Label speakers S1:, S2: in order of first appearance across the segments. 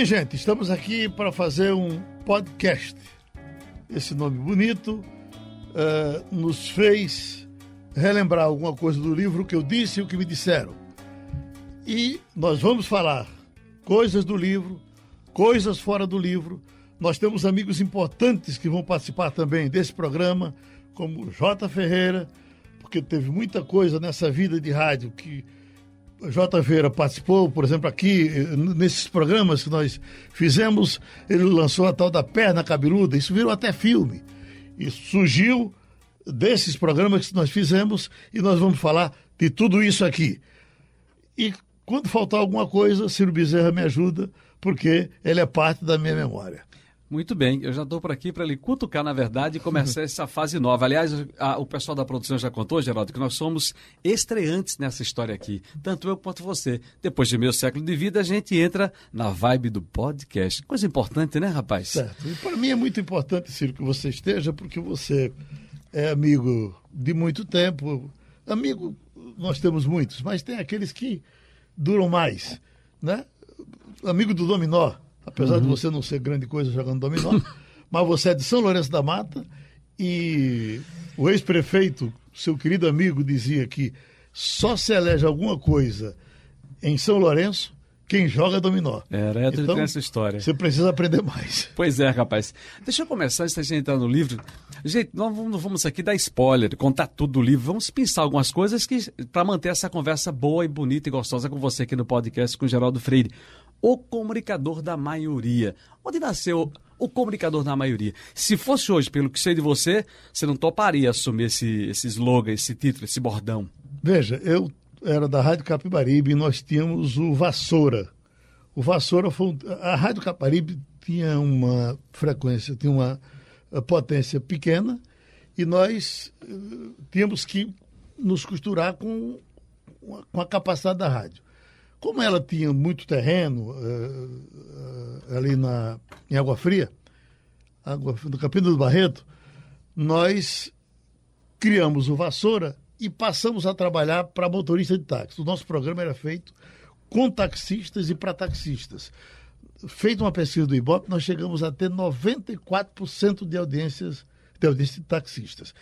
S1: Minha gente, estamos aqui para fazer um podcast. Esse nome bonito uh, nos fez relembrar alguma coisa do livro que eu disse e o que me disseram. E nós vamos falar coisas do livro, coisas fora do livro. Nós temos amigos importantes que vão participar também desse programa, como J. Ferreira, porque teve muita coisa nessa vida de rádio que J. Ferreira participou, por exemplo, aqui, nesses programas que nós fizemos, ele lançou a tal da perna cabeluda, isso virou até filme. Isso surgiu desses programas que nós fizemos e nós vamos falar de tudo isso aqui. E quando faltar alguma coisa, Ciro Bezerra me ajuda, porque ele é parte da minha memória.
S2: Muito bem, eu já estou por aqui para lhe cutucar, na verdade, e começar essa fase nova. Aliás, a, o pessoal da produção já contou, Geraldo, que nós somos estreantes nessa história aqui, tanto eu quanto você. Depois de meio século de vida, a gente entra na vibe do podcast. Coisa importante, né, rapaz?
S1: Certo. E para mim é muito importante, Ciro, que você esteja, porque você é amigo de muito tempo. Amigo, nós temos muitos, mas tem aqueles que duram mais, né? Amigo do dominó apesar uhum. de você não ser grande coisa jogando dominó, mas você é de São Lourenço da Mata e o ex-prefeito, seu querido amigo, dizia que só se elege alguma coisa em São Lourenço quem joga dominó.
S2: Era, eu então, essa história.
S1: Você precisa aprender mais.
S2: Pois é, rapaz. Deixa eu começar antes da gente entrar no livro. Gente, nós vamos, vamos aqui dar spoiler, contar tudo do livro. Vamos pensar algumas coisas que para manter essa conversa boa e bonita e gostosa com você aqui no podcast com o Geraldo Freire o comunicador da maioria. Onde nasceu o comunicador da maioria? Se fosse hoje, pelo que sei de você, você não toparia assumir esse, esse slogan, esse título, esse bordão?
S1: Veja, eu era da Rádio Capibaribe e nós tínhamos o Vassoura. O Vassoura foi. A Rádio Capibaribe tinha uma frequência, tinha uma potência pequena e nós uh, tínhamos que nos costurar com, com a capacidade da rádio. Como ela tinha muito terreno uh, uh, ali na, em Água Fria, água, no Capítulo do Barreto, nós criamos o Vassoura e passamos a trabalhar para motorista de táxi. O nosso programa era feito com taxistas e para taxistas. Feita uma pesquisa do Ibope, nós chegamos a ter 94% de audiências de audiência de taxistas.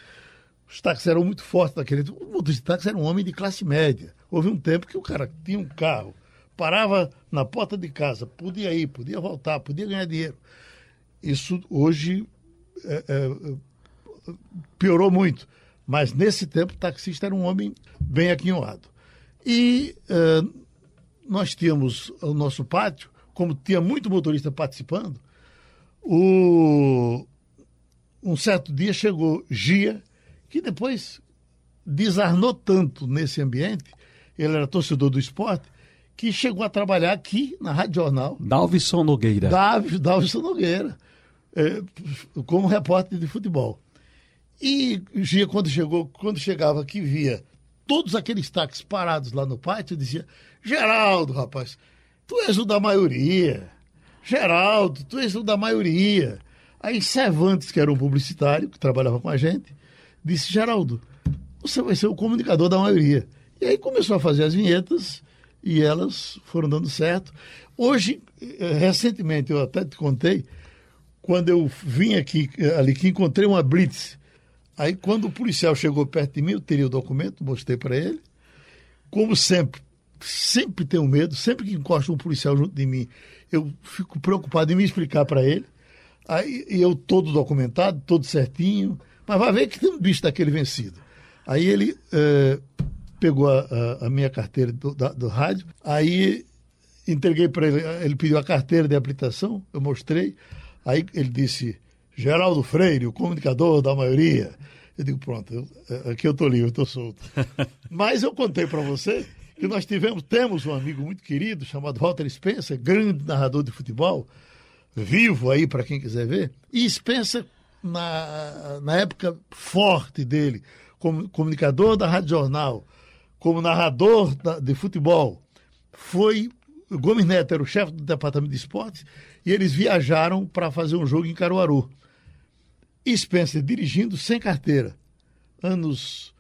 S1: Os táxis eram muito fortes naquele tempo. O motorista de táxi era um homem de classe média. Houve um tempo que o cara tinha um carro, parava na porta de casa, podia ir, podia voltar, podia ganhar dinheiro. Isso hoje é, é, piorou muito. Mas nesse tempo o taxista era um homem bem aquinhoado. E é, nós tínhamos o nosso pátio, como tinha muito motorista participando, o, um certo dia chegou Gia, que depois desarnou tanto nesse ambiente ele era torcedor do esporte, que chegou a trabalhar aqui na Rádio Jornal.
S2: Dalvison Nogueira.
S1: Davi, Dalvison Nogueira, é, como repórter de futebol. E Gia, quando chegou, quando chegava aqui, via todos aqueles táxis parados lá no pátio, dizia: Geraldo, rapaz, tu és o da maioria. Geraldo, tu és o da maioria. Aí Cervantes, que era um publicitário, que trabalhava com a gente, disse: Geraldo, você vai ser o comunicador da maioria. E aí começou a fazer as vinhetas e elas foram dando certo. Hoje, eh, recentemente, eu até te contei, quando eu vim aqui, eh, ali, que encontrei uma blitz. Aí, quando o policial chegou perto de mim, eu teria o documento, mostrei para ele. Como sempre, sempre tenho medo, sempre que encosta um policial junto de mim, eu fico preocupado em me explicar para ele. Aí eu todo documentado, todo certinho, mas vai ver que tem um bicho daquele vencido. Aí ele eh, pegou a, a, a minha carteira do, da, do rádio, aí entreguei para ele, ele pediu a carteira de habilitação, eu mostrei, aí ele disse, Geraldo Freire, o comunicador da maioria. Eu digo, pronto, eu, é, aqui eu estou livre, eu estou solto. Mas eu contei para você que nós tivemos, temos um amigo muito querido chamado Walter Spencer, grande narrador de futebol, vivo aí para quem quiser ver, e Spencer, na, na época forte dele, como comunicador da Rádio Jornal, como narrador de futebol, foi. Gomes Neto era o chefe do departamento de esportes e eles viajaram para fazer um jogo em Caruaru. E Spencer dirigindo sem carteira, anos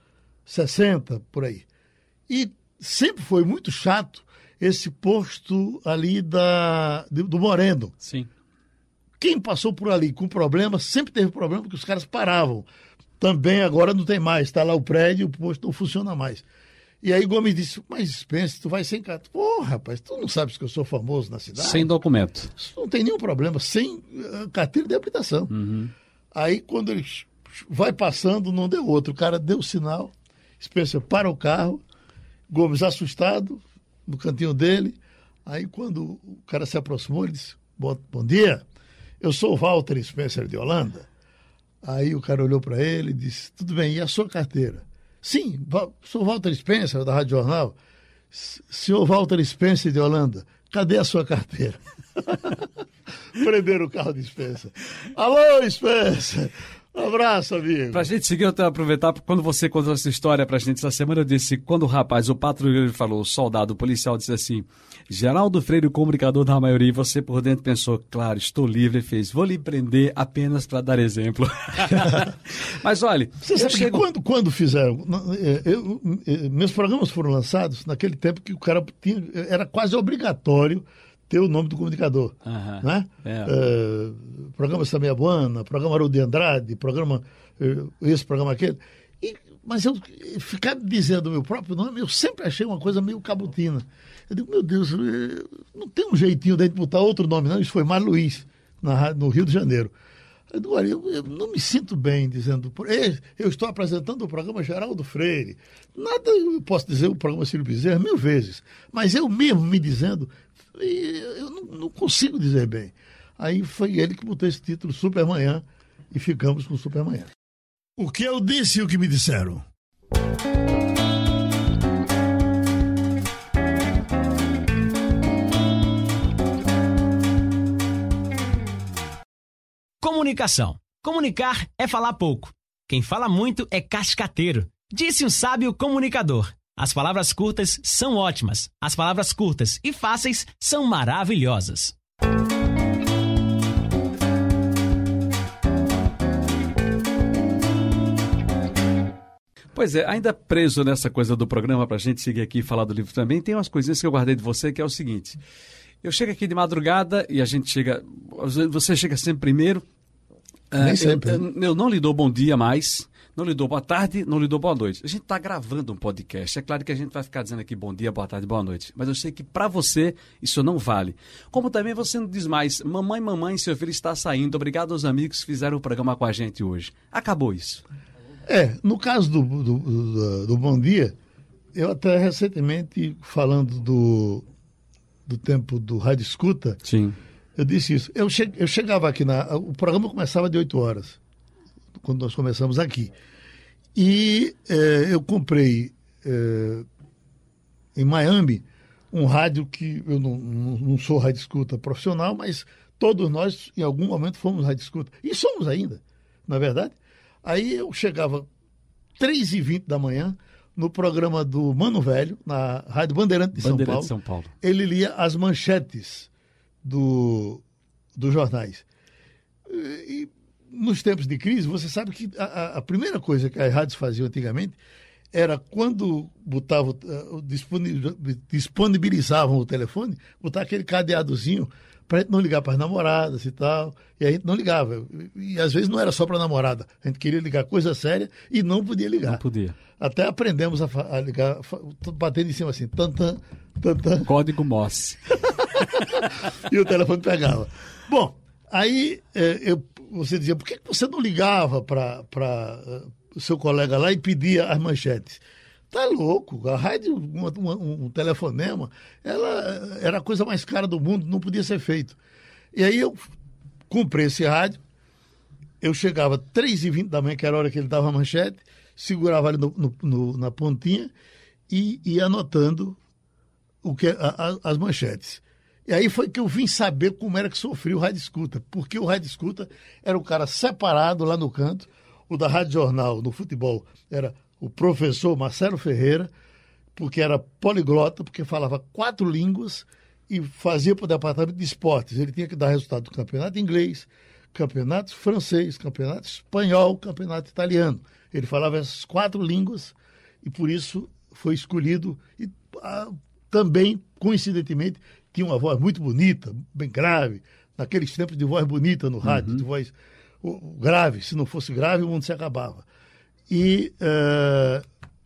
S1: 60 por aí. E sempre foi muito chato esse posto ali da, do Moreno.
S2: Sim.
S1: Quem passou por ali com problema, sempre teve problema, porque os caras paravam. Também agora não tem mais, está lá o prédio, o posto não funciona mais. E aí Gomes disse, mas Spence, tu vai sem carteira. Pô, rapaz, tu não sabes que eu sou famoso na cidade?
S2: Sem documento.
S1: Isso não tem nenhum problema, sem uh, carteira de habilitação.
S2: Uhum.
S1: Aí quando ele vai passando, não deu outro. O cara deu o sinal, Spencer para o carro, Gomes assustado, no cantinho dele. Aí quando o cara se aproximou, ele disse, bom, bom dia, eu sou o Walter Spencer de Holanda. Aí o cara olhou para ele e disse, tudo bem, e a sua carteira? Sim, sou Walter Spencer, da Rádio Jornal. Senhor Walter Spencer de Holanda, cadê a sua carteira? Prenderam o carro de Spencer. Alô, Spencer! Um abraço, amigo.
S2: Pra gente seguir, eu tenho aproveitar, quando você contou essa história pra gente essa semana, eu disse, quando o rapaz, o patrulheiro falou, o soldado, o policial disse assim, Geraldo Freire, o comunicador da maioria, e você por dentro pensou, claro, estou livre, e fez, vou lhe prender apenas para dar exemplo. Mas olha,
S1: você sabe chego... que quando, quando fizeram, é, eu, eu, é, meus programas foram lançados naquele tempo que o cara tinha, era quase obrigatório ter o nome do comunicador. Uhum. Né? É. É, programa Samia Buana, programa Haroldo de Andrade, programa é, esse, programa aquele. E, mas eu ficar dizendo o meu próprio nome, eu sempre achei uma coisa meio cabutina. Eu digo, meu Deus, é, não tem um jeitinho de botar outro nome, não. Isso foi Mar Luiz, na, no Rio de Janeiro. Eu, digo, olha, eu, eu, não me sinto bem dizendo, eu estou apresentando o programa Geraldo Freire. Nada eu posso dizer o programa Cílio Bezerra mil vezes, mas eu mesmo me dizendo, eu não, não, consigo dizer bem. Aí foi ele que botou esse título Supermanhã e ficamos com Supermanhã. O que eu disse e o que me disseram?
S3: Comunicação. Comunicar é falar pouco. Quem fala muito é cascateiro. Disse um sábio comunicador. As palavras curtas são ótimas. As palavras curtas e fáceis são maravilhosas.
S2: Pois é, ainda preso nessa coisa do programa, para a gente seguir aqui e falar do livro também, tem umas coisinhas que eu guardei de você, que é o seguinte. Eu chego aqui de madrugada e a gente chega. Você chega sempre primeiro.
S1: Nem uh, sempre.
S2: Eu, eu, não lhe dou bom dia mais não lhe dou boa tarde, não lhe dou boa noite. A gente está gravando um podcast. É claro que a gente vai ficar dizendo aqui bom dia, boa tarde, boa noite. Mas eu sei que para você isso não vale. Como também você não diz mais, mamãe, mamãe, seu filho está saindo. Obrigado aos amigos que fizeram o programa com a gente hoje. Acabou isso.
S1: É, no caso do, do, do, do Bom Dia, eu até recentemente, falando do, do tempo do Rádio Escuta,
S2: Sim.
S1: eu disse isso. Eu, che, eu chegava aqui, na, o programa começava de 8 horas quando nós começamos aqui. E é, eu comprei é, em Miami um rádio que eu não, não, sou rádio escuta profissional, mas todos nós em algum momento fomos rádio escuta. E somos ainda, na é verdade. Aí eu chegava 3h20 da manhã no programa do Mano Velho, na Rádio Bandeirante de, Bandeirante São, Paulo.
S2: São Paulo.
S1: Ele lia as manchetes do, dos jornais. E, nos tempos de crise, você sabe que a, a, primeira coisa que as rádios faziam antigamente era quando botavam, eh, disponibilizavam o telefone, botar aquele cadeadozinho para a gente não ligar para as namoradas e tal. E a gente não ligava. E às vezes não era só para namorada. A gente queria ligar coisa séria e não podia ligar.
S2: Não podia.
S1: Até aprendemos a, a ligar, batendo em cima assim, tantan, tantan.
S2: Código Morse.
S1: e o telefone pegava. Bom, aí eh, eu você dizia, por que você não ligava para uh, o seu colega lá e pedia as manchetes? Tá louco, a rádio, uma, uma, um telefonema, ela era a coisa mais cara do mundo, não podia ser feito. E aí eu comprei esse rádio, eu chegava 3h20 da manhã, que era a hora que ele dava a manchete, segurava ali no, no, no, na pontinha e ia anotando o que, a, a, as manchetes. E aí foi que eu vim saber como era que sofria o rádio escuta, porque o rádio escuta era um cara separado lá no canto, o da Rádio Jornal, no futebol, era o professor Marcelo Ferreira, porque era poliglota, porque falava quatro línguas e fazia para o departamento de esportes. Ele tinha que dar resultado do campeonato inglês, campeonato francês, campeonato espanhol, campeonato italiano. Ele falava essas quatro línguas e por isso foi escolhido e, ah, também coincidentemente, tinha uma voz muito bonita, bem grave, naqueles tempos de voz bonita no rádio, de voz grave. Se não fosse grave, o mundo se acabava. E eh,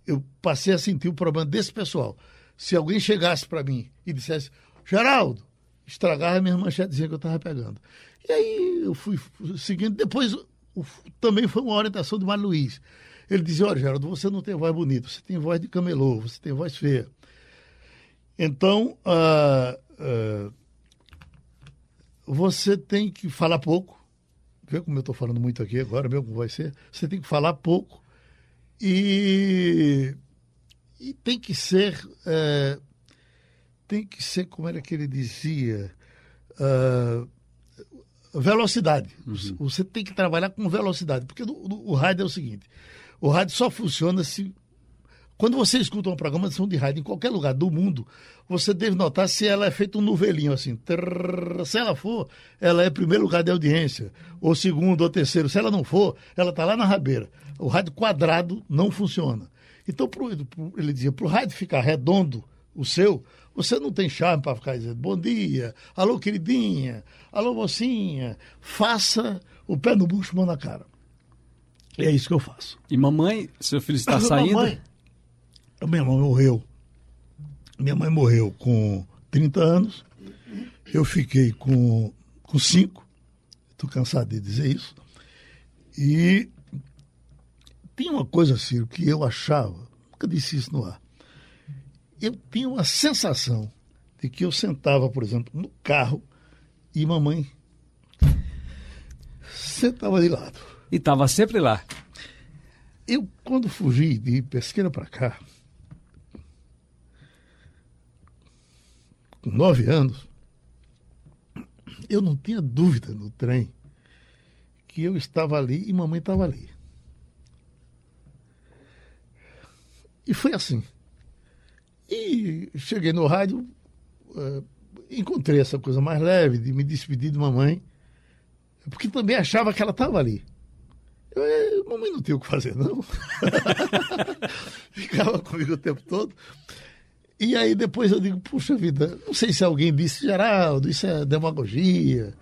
S1: eu passei a sentir o problema desse pessoal. Se alguém chegasse para mim e dissesse, Geraldo, estragava a minha manchetezinha que eu estava pegando. E aí eu fui seguindo. Depois também foi uma orientação de Mário Luiz. Ele dizia, olha, Geraldo, você não tem voz bonita, você tem voz de camelô, você tem voz feia. Então, ah, ah, você tem que falar pouco. Vê como eu estou falando muito aqui agora, mesmo como vai ser. Você tem que falar pouco e, e tem que ser. eh, tem que ser, como era que ele dizia? Ah, velocidade. Você tem que trabalhar com velocidade. Porque o rádio é o seguinte: o rádio só funciona se quando você escuta uma programação de rádio em qualquer lugar do mundo, você deve notar se ela é feita um novelinho assim. Trrr, se ela for, ela é primeiro lugar de audiência, ou segundo, ou terceiro. Se ela não for, ela está lá na rabeira. O rádio quadrado não funciona. Então, pro, pro- ele dizia, para o rádio ficar redondo, o seu, você não tem charme para ficar dizendo bom dia, alô queridinha, alô mocinha. Faça o pé no bucho, mão na cara. É isso que eu faço.
S2: E mamãe, seu filho está saindo?
S1: Mamãe, minha mãe morreu. Minha mãe morreu com 30 anos. Eu fiquei com, com 5. Estou cansado de dizer isso. E tem uma coisa, Ciro, que eu achava, nunca disse isso no ar. Eu tinha uma sensação de que eu sentava, por exemplo, no carro e mamãe sentava de lado.
S2: E estava sempre lá.
S1: Eu, quando fugi de Pesqueira para cá, nove anos, eu não tinha dúvida no trem que eu estava ali e mamãe estava ali. E foi assim. E cheguei no rádio, eh, encontrei essa coisa mais leve de me despedir de mamãe, porque também achava que ela estava ali. Eu, eh, mamãe não tem o que fazer, não. Ficava comigo o tempo todo. E aí depois eu digo, puxa vida, não sei se alguém disse, Geraldo, isso é demagogia.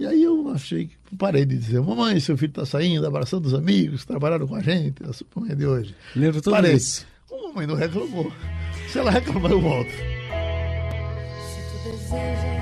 S1: E aí eu achei que parei de dizer, mamãe, seu filho está saindo, abraçando os amigos, trabalharam com a gente, a sua de hoje.
S2: Lembro tudo
S1: Parei.
S2: isso.
S1: A mamãe não reclamou. Se ela reclamar, eu volto.
S4: Se tu desejas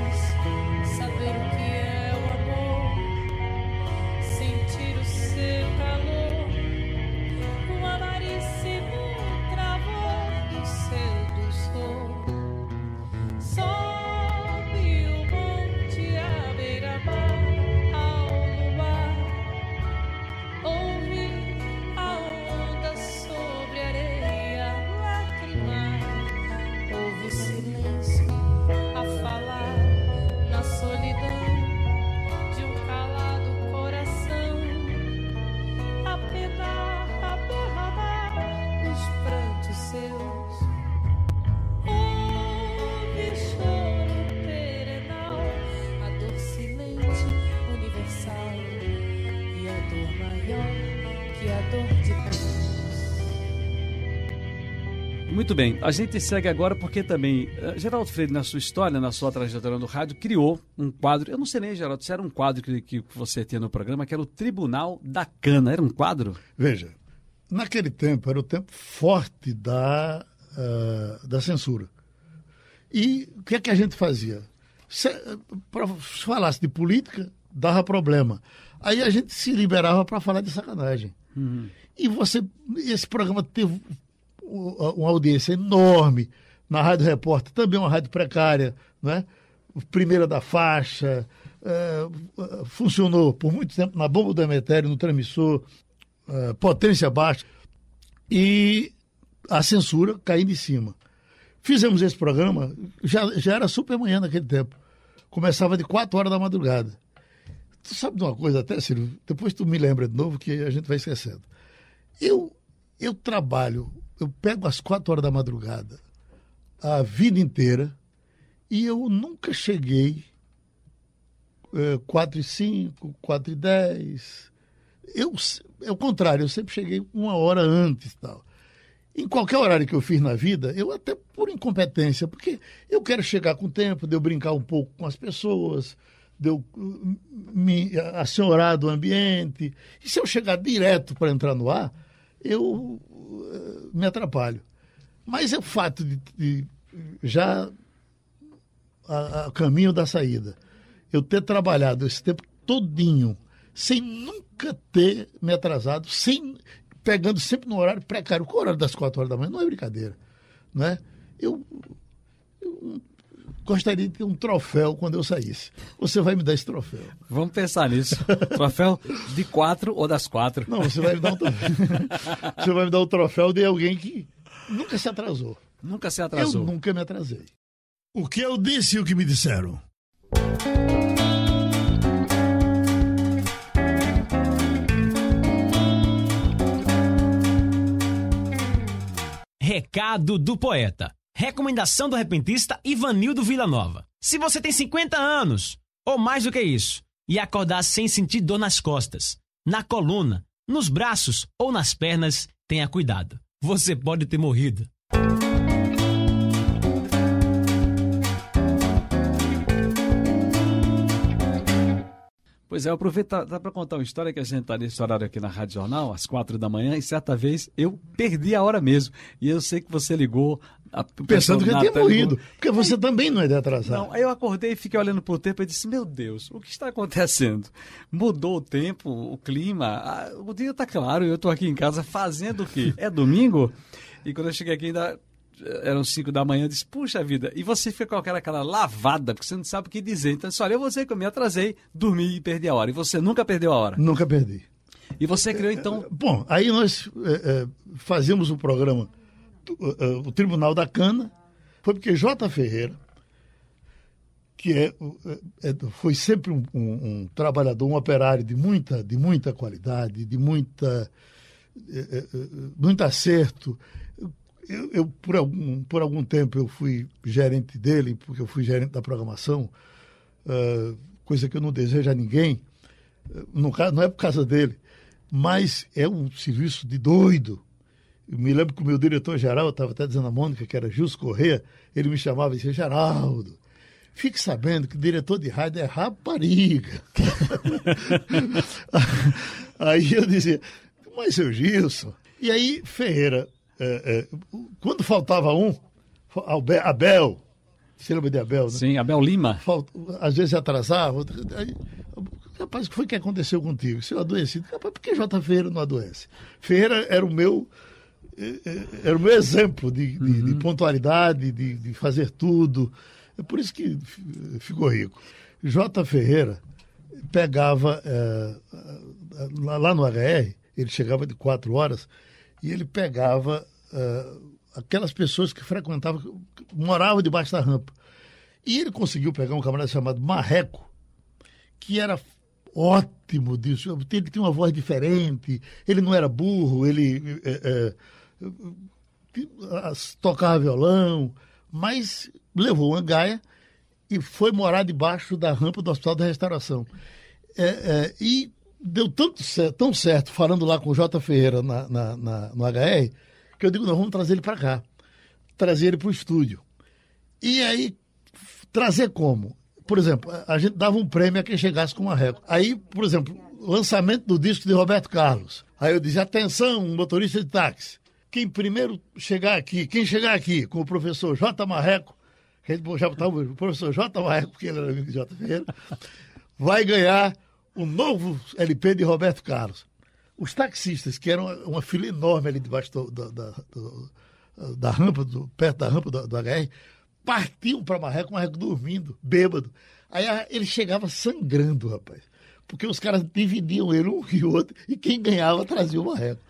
S2: Muito bem, a gente segue agora porque também eh, Geraldo Freire, na sua história, na sua trajetória no rádio, criou um quadro. Eu não sei nem, Geraldo, se era um quadro que, que você tinha no programa, que era o Tribunal da Cana. Era um quadro?
S1: Veja, naquele tempo era o tempo forte da, ah, da censura. E o que é que a gente fazia? Para falasse de política, dava problema. Aí a gente se liberava para falar de sacanagem. E você, esse programa teve uma audiência enorme na Rádio Repórter, também uma rádio precária, né? primeira da faixa, eh, funcionou por muito tempo na bomba do Emetério, no transmissor, eh, potência baixa, e a censura caindo em cima. Fizemos esse programa, já, já era super manhã naquele tempo. Começava de 4 horas da madrugada. Tu sabe de uma coisa até, Ciro? Depois tu me lembra de novo que a gente vai esquecendo. Eu, eu trabalho, eu pego às 4 horas da madrugada a vida inteira e eu nunca cheguei é, 4 e 5, 4 e 10. Eu, é o contrário, eu sempre cheguei uma hora antes tal. em qualquer horário que eu fiz na vida, eu até por incompetência, porque eu quero chegar com o tempo, de eu brincar um pouco com as pessoas, de eu uh, me assenhorar do ambiente. E se eu chegar direto para entrar no ar, eu uh, me atrapalho. Mas é o fato de, de já a, a caminho da saída, eu ter trabalhado esse tempo todinho, sem nunca ter me atrasado, sem pegando sempre no horário precário. Qual horário das quatro horas da manhã? Não é brincadeira. Né? Eu, eu gostaria de ter um troféu quando eu saísse. Você vai me dar esse troféu.
S2: Vamos pensar nisso. troféu de quatro ou das quatro?
S1: Não, você vai me dar um troféu. você vai me dar o um troféu de alguém que nunca se atrasou.
S2: Nunca se atrasou.
S1: Eu nunca me atrasei. O que eu disse e o que me disseram?
S3: Recado do poeta. Recomendação do repentista Ivanildo Villanova. Se você tem 50 anos, ou mais do que isso, e acordar sem sentir dor nas costas, na coluna, nos braços ou nas pernas, tenha cuidado. Você pode ter morrido.
S2: Pois é, eu aproveito para contar uma história que a gente está nesse horário aqui na Rádio Jornal, às quatro da manhã, e certa vez eu perdi a hora mesmo. E eu sei que você ligou. A,
S1: Pensando que eu tinha morrido, porque você aí, também não é de atrasar. Não,
S2: aí eu acordei e fiquei olhando para o tempo e disse: Meu Deus, o que está acontecendo? Mudou o tempo, o clima, a, o dia está claro, eu estou aqui em casa fazendo o quê? É domingo? E quando eu cheguei aqui ainda eram 5 da manhã, eu disse, puxa vida, e você fica com aquela, aquela lavada, porque você não sabe o que dizer. Então, disse, olha, eu vou dizer que eu me atrasei, dormi e perdi a hora. E você nunca perdeu a hora?
S1: Nunca perdi.
S2: E você criou, então...
S1: Bom, aí nós é, é, fazíamos o programa, o Tribunal da Cana, foi porque J. Ferreira, que é, é, foi sempre um, um, um, trabalhador, um operário de muita, de muita qualidade, de muita, muito acerto, eu, eu, por, algum, por algum tempo eu fui gerente dele, porque eu fui gerente da programação, coisa que eu não desejo a ninguém, no caso, não é por causa dele, mas é um serviço de doido. Eu me lembro que o meu diretor-geral, estava até dizendo a Mônica, que era Jus Corrêa, ele me chamava e dizia, Geraldo, fique sabendo que diretor de rádio é rapariga. aí eu dizia, mas seu Gilson. E aí Ferreira é, é, quando faltava um, Abel, você lembra de Abel, né?
S2: Sim, Abel Lima.
S1: Falt, às vezes atrasava. Aí, rapaz, o que foi que aconteceu contigo? Se eu adoeci, rapaz, por que J. Ferreira não adoece? Ferreira era o meu é, é, era o meu exemplo de, de, uhum. de pontualidade, de, de, fazer tudo. É por isso que ficou rico. J. Ferreira pegava é, lá no HR, ele chegava de quatro horas, e ele pegava uh, aquelas pessoas que frequentavam, que moravam debaixo da rampa. E ele conseguiu pegar um camarada chamado Marreco, que era ótimo disso. Ele tinha uma voz diferente, ele não era burro, ele é, é, tocava violão, mas levou uma gaia e foi morar debaixo da rampa do Hospital da Restauração. É, é, e deu tanto certo, tão certo, falando lá com o J. Ferreira na, na, na no HR, que eu digo, nós vamos trazer ele para cá. Trazer ele para o estúdio. E aí, trazer como? Por exemplo, a gente dava um prêmio a quem chegasse com uma régua. Aí, por exemplo, lançamento do disco de Roberto Carlos. Aí eu dizia, atenção, motorista de táxi. Quem primeiro chegar aqui, quem chegar aqui com o professor J. Marreco, já botava o professor J. Marreco, porque ele era amigo de J. Ferreira, vai ganhar o novo LP de Roberto Carlos. Os taxistas, que eram uma fila enorme ali debaixo do, do, da, do, da rampa, do, perto da rampa do, do HR, partiam para Marreco, Marreco dormindo, bêbado. Aí ele chegava sangrando, rapaz. Porque os caras dividiam ele um e outro, e quem ganhava trazia o Marreco.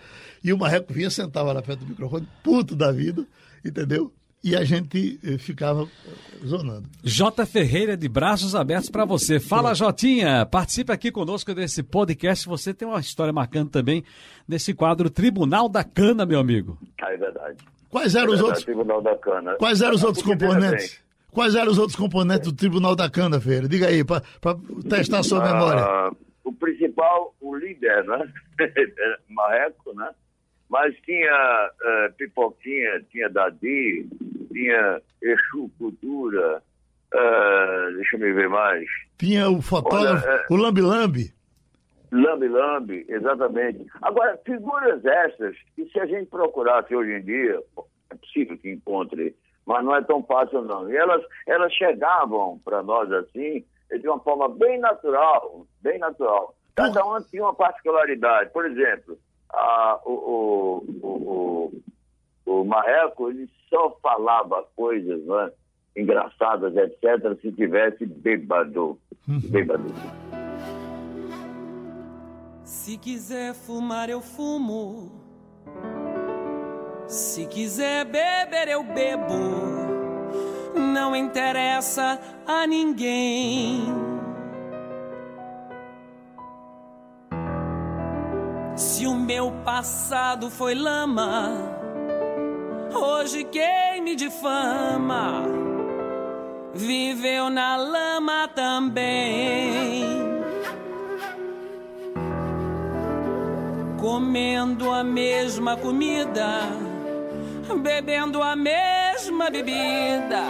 S1: E o Marreco vinha, sentava lá perto do microfone, puto da vida, entendeu? e a gente eh, ficava eh, zonando.
S2: J. Ferreira, de braços abertos para você. Fala, Jotinha, participe aqui conosco desse podcast. Você tem uma história marcante também nesse quadro Tribunal da Cana, meu amigo.
S5: Ah, é verdade.
S1: Quais eram
S5: é
S1: os outros?
S5: Tribunal da Cana.
S1: Quais eram os outros componentes? Quais eram os outros componentes do Tribunal da Cana, Ferreira? Diga aí, para testar a sua memória.
S5: Ah, o principal, o líder, né? Marreco, né? Mas tinha eh, Pipoquinha, tinha Dadi, tinha Exu Cultura, eh, deixa eu ver mais.
S1: Tinha o fotógrafo,
S5: Olha, é-
S1: o Lambi Lambi.
S5: Lambi Lambi, exatamente. Agora, figuras essas, que se a gente procurasse hoje em dia, é possível que encontre, mas não é tão fácil não. E elas, elas chegavam para nós assim, de uma forma bem natural, bem natural. Cada uma tinha uma particularidade. Por exemplo, a- o, o, o, o, o Marreco, ele só falava coisas né, engraçadas, etc., se tivesse bêbado. Bêbado.
S6: Se quiser fumar, eu fumo. Se quiser beber, eu bebo. Não interessa a ninguém. Se o meu passado foi lama, hoje quem me difama viveu na lama também. comendo a mesma comida, bebendo a mesma bebida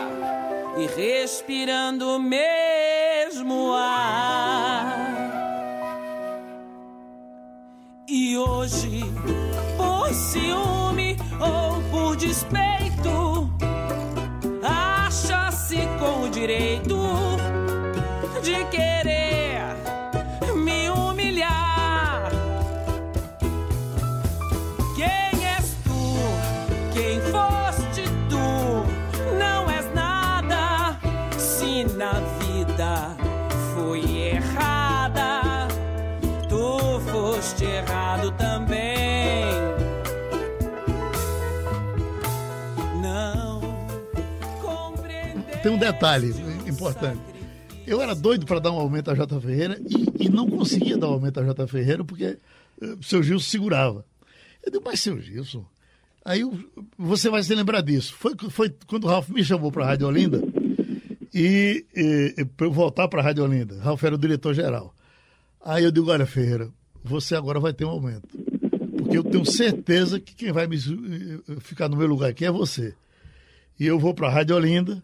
S6: e respirando o mesmo ar. E hoje, por ciúme ou por despeito, acha-se com o direito
S1: Tem um detalhe importante. Eu era doido para dar um aumento a J. Ferreira e, e não conseguia dar um aumento a J. Ferreira porque eh, seu Gilson segurava. Eu digo, mas seu Gilson. Aí você vai se lembrar disso. Foi, foi quando o Ralf me chamou para a Rádio Olinda e, para eu voltar para a Rádio Olinda. Ralf era o diretor-geral. Aí eu digo, olha, Ferreira, você agora vai ter um aumento. Porque eu tenho certeza que quem vai me, su- eh, ficar no meu lugar aqui é você. E eu vou para a Rádio Olinda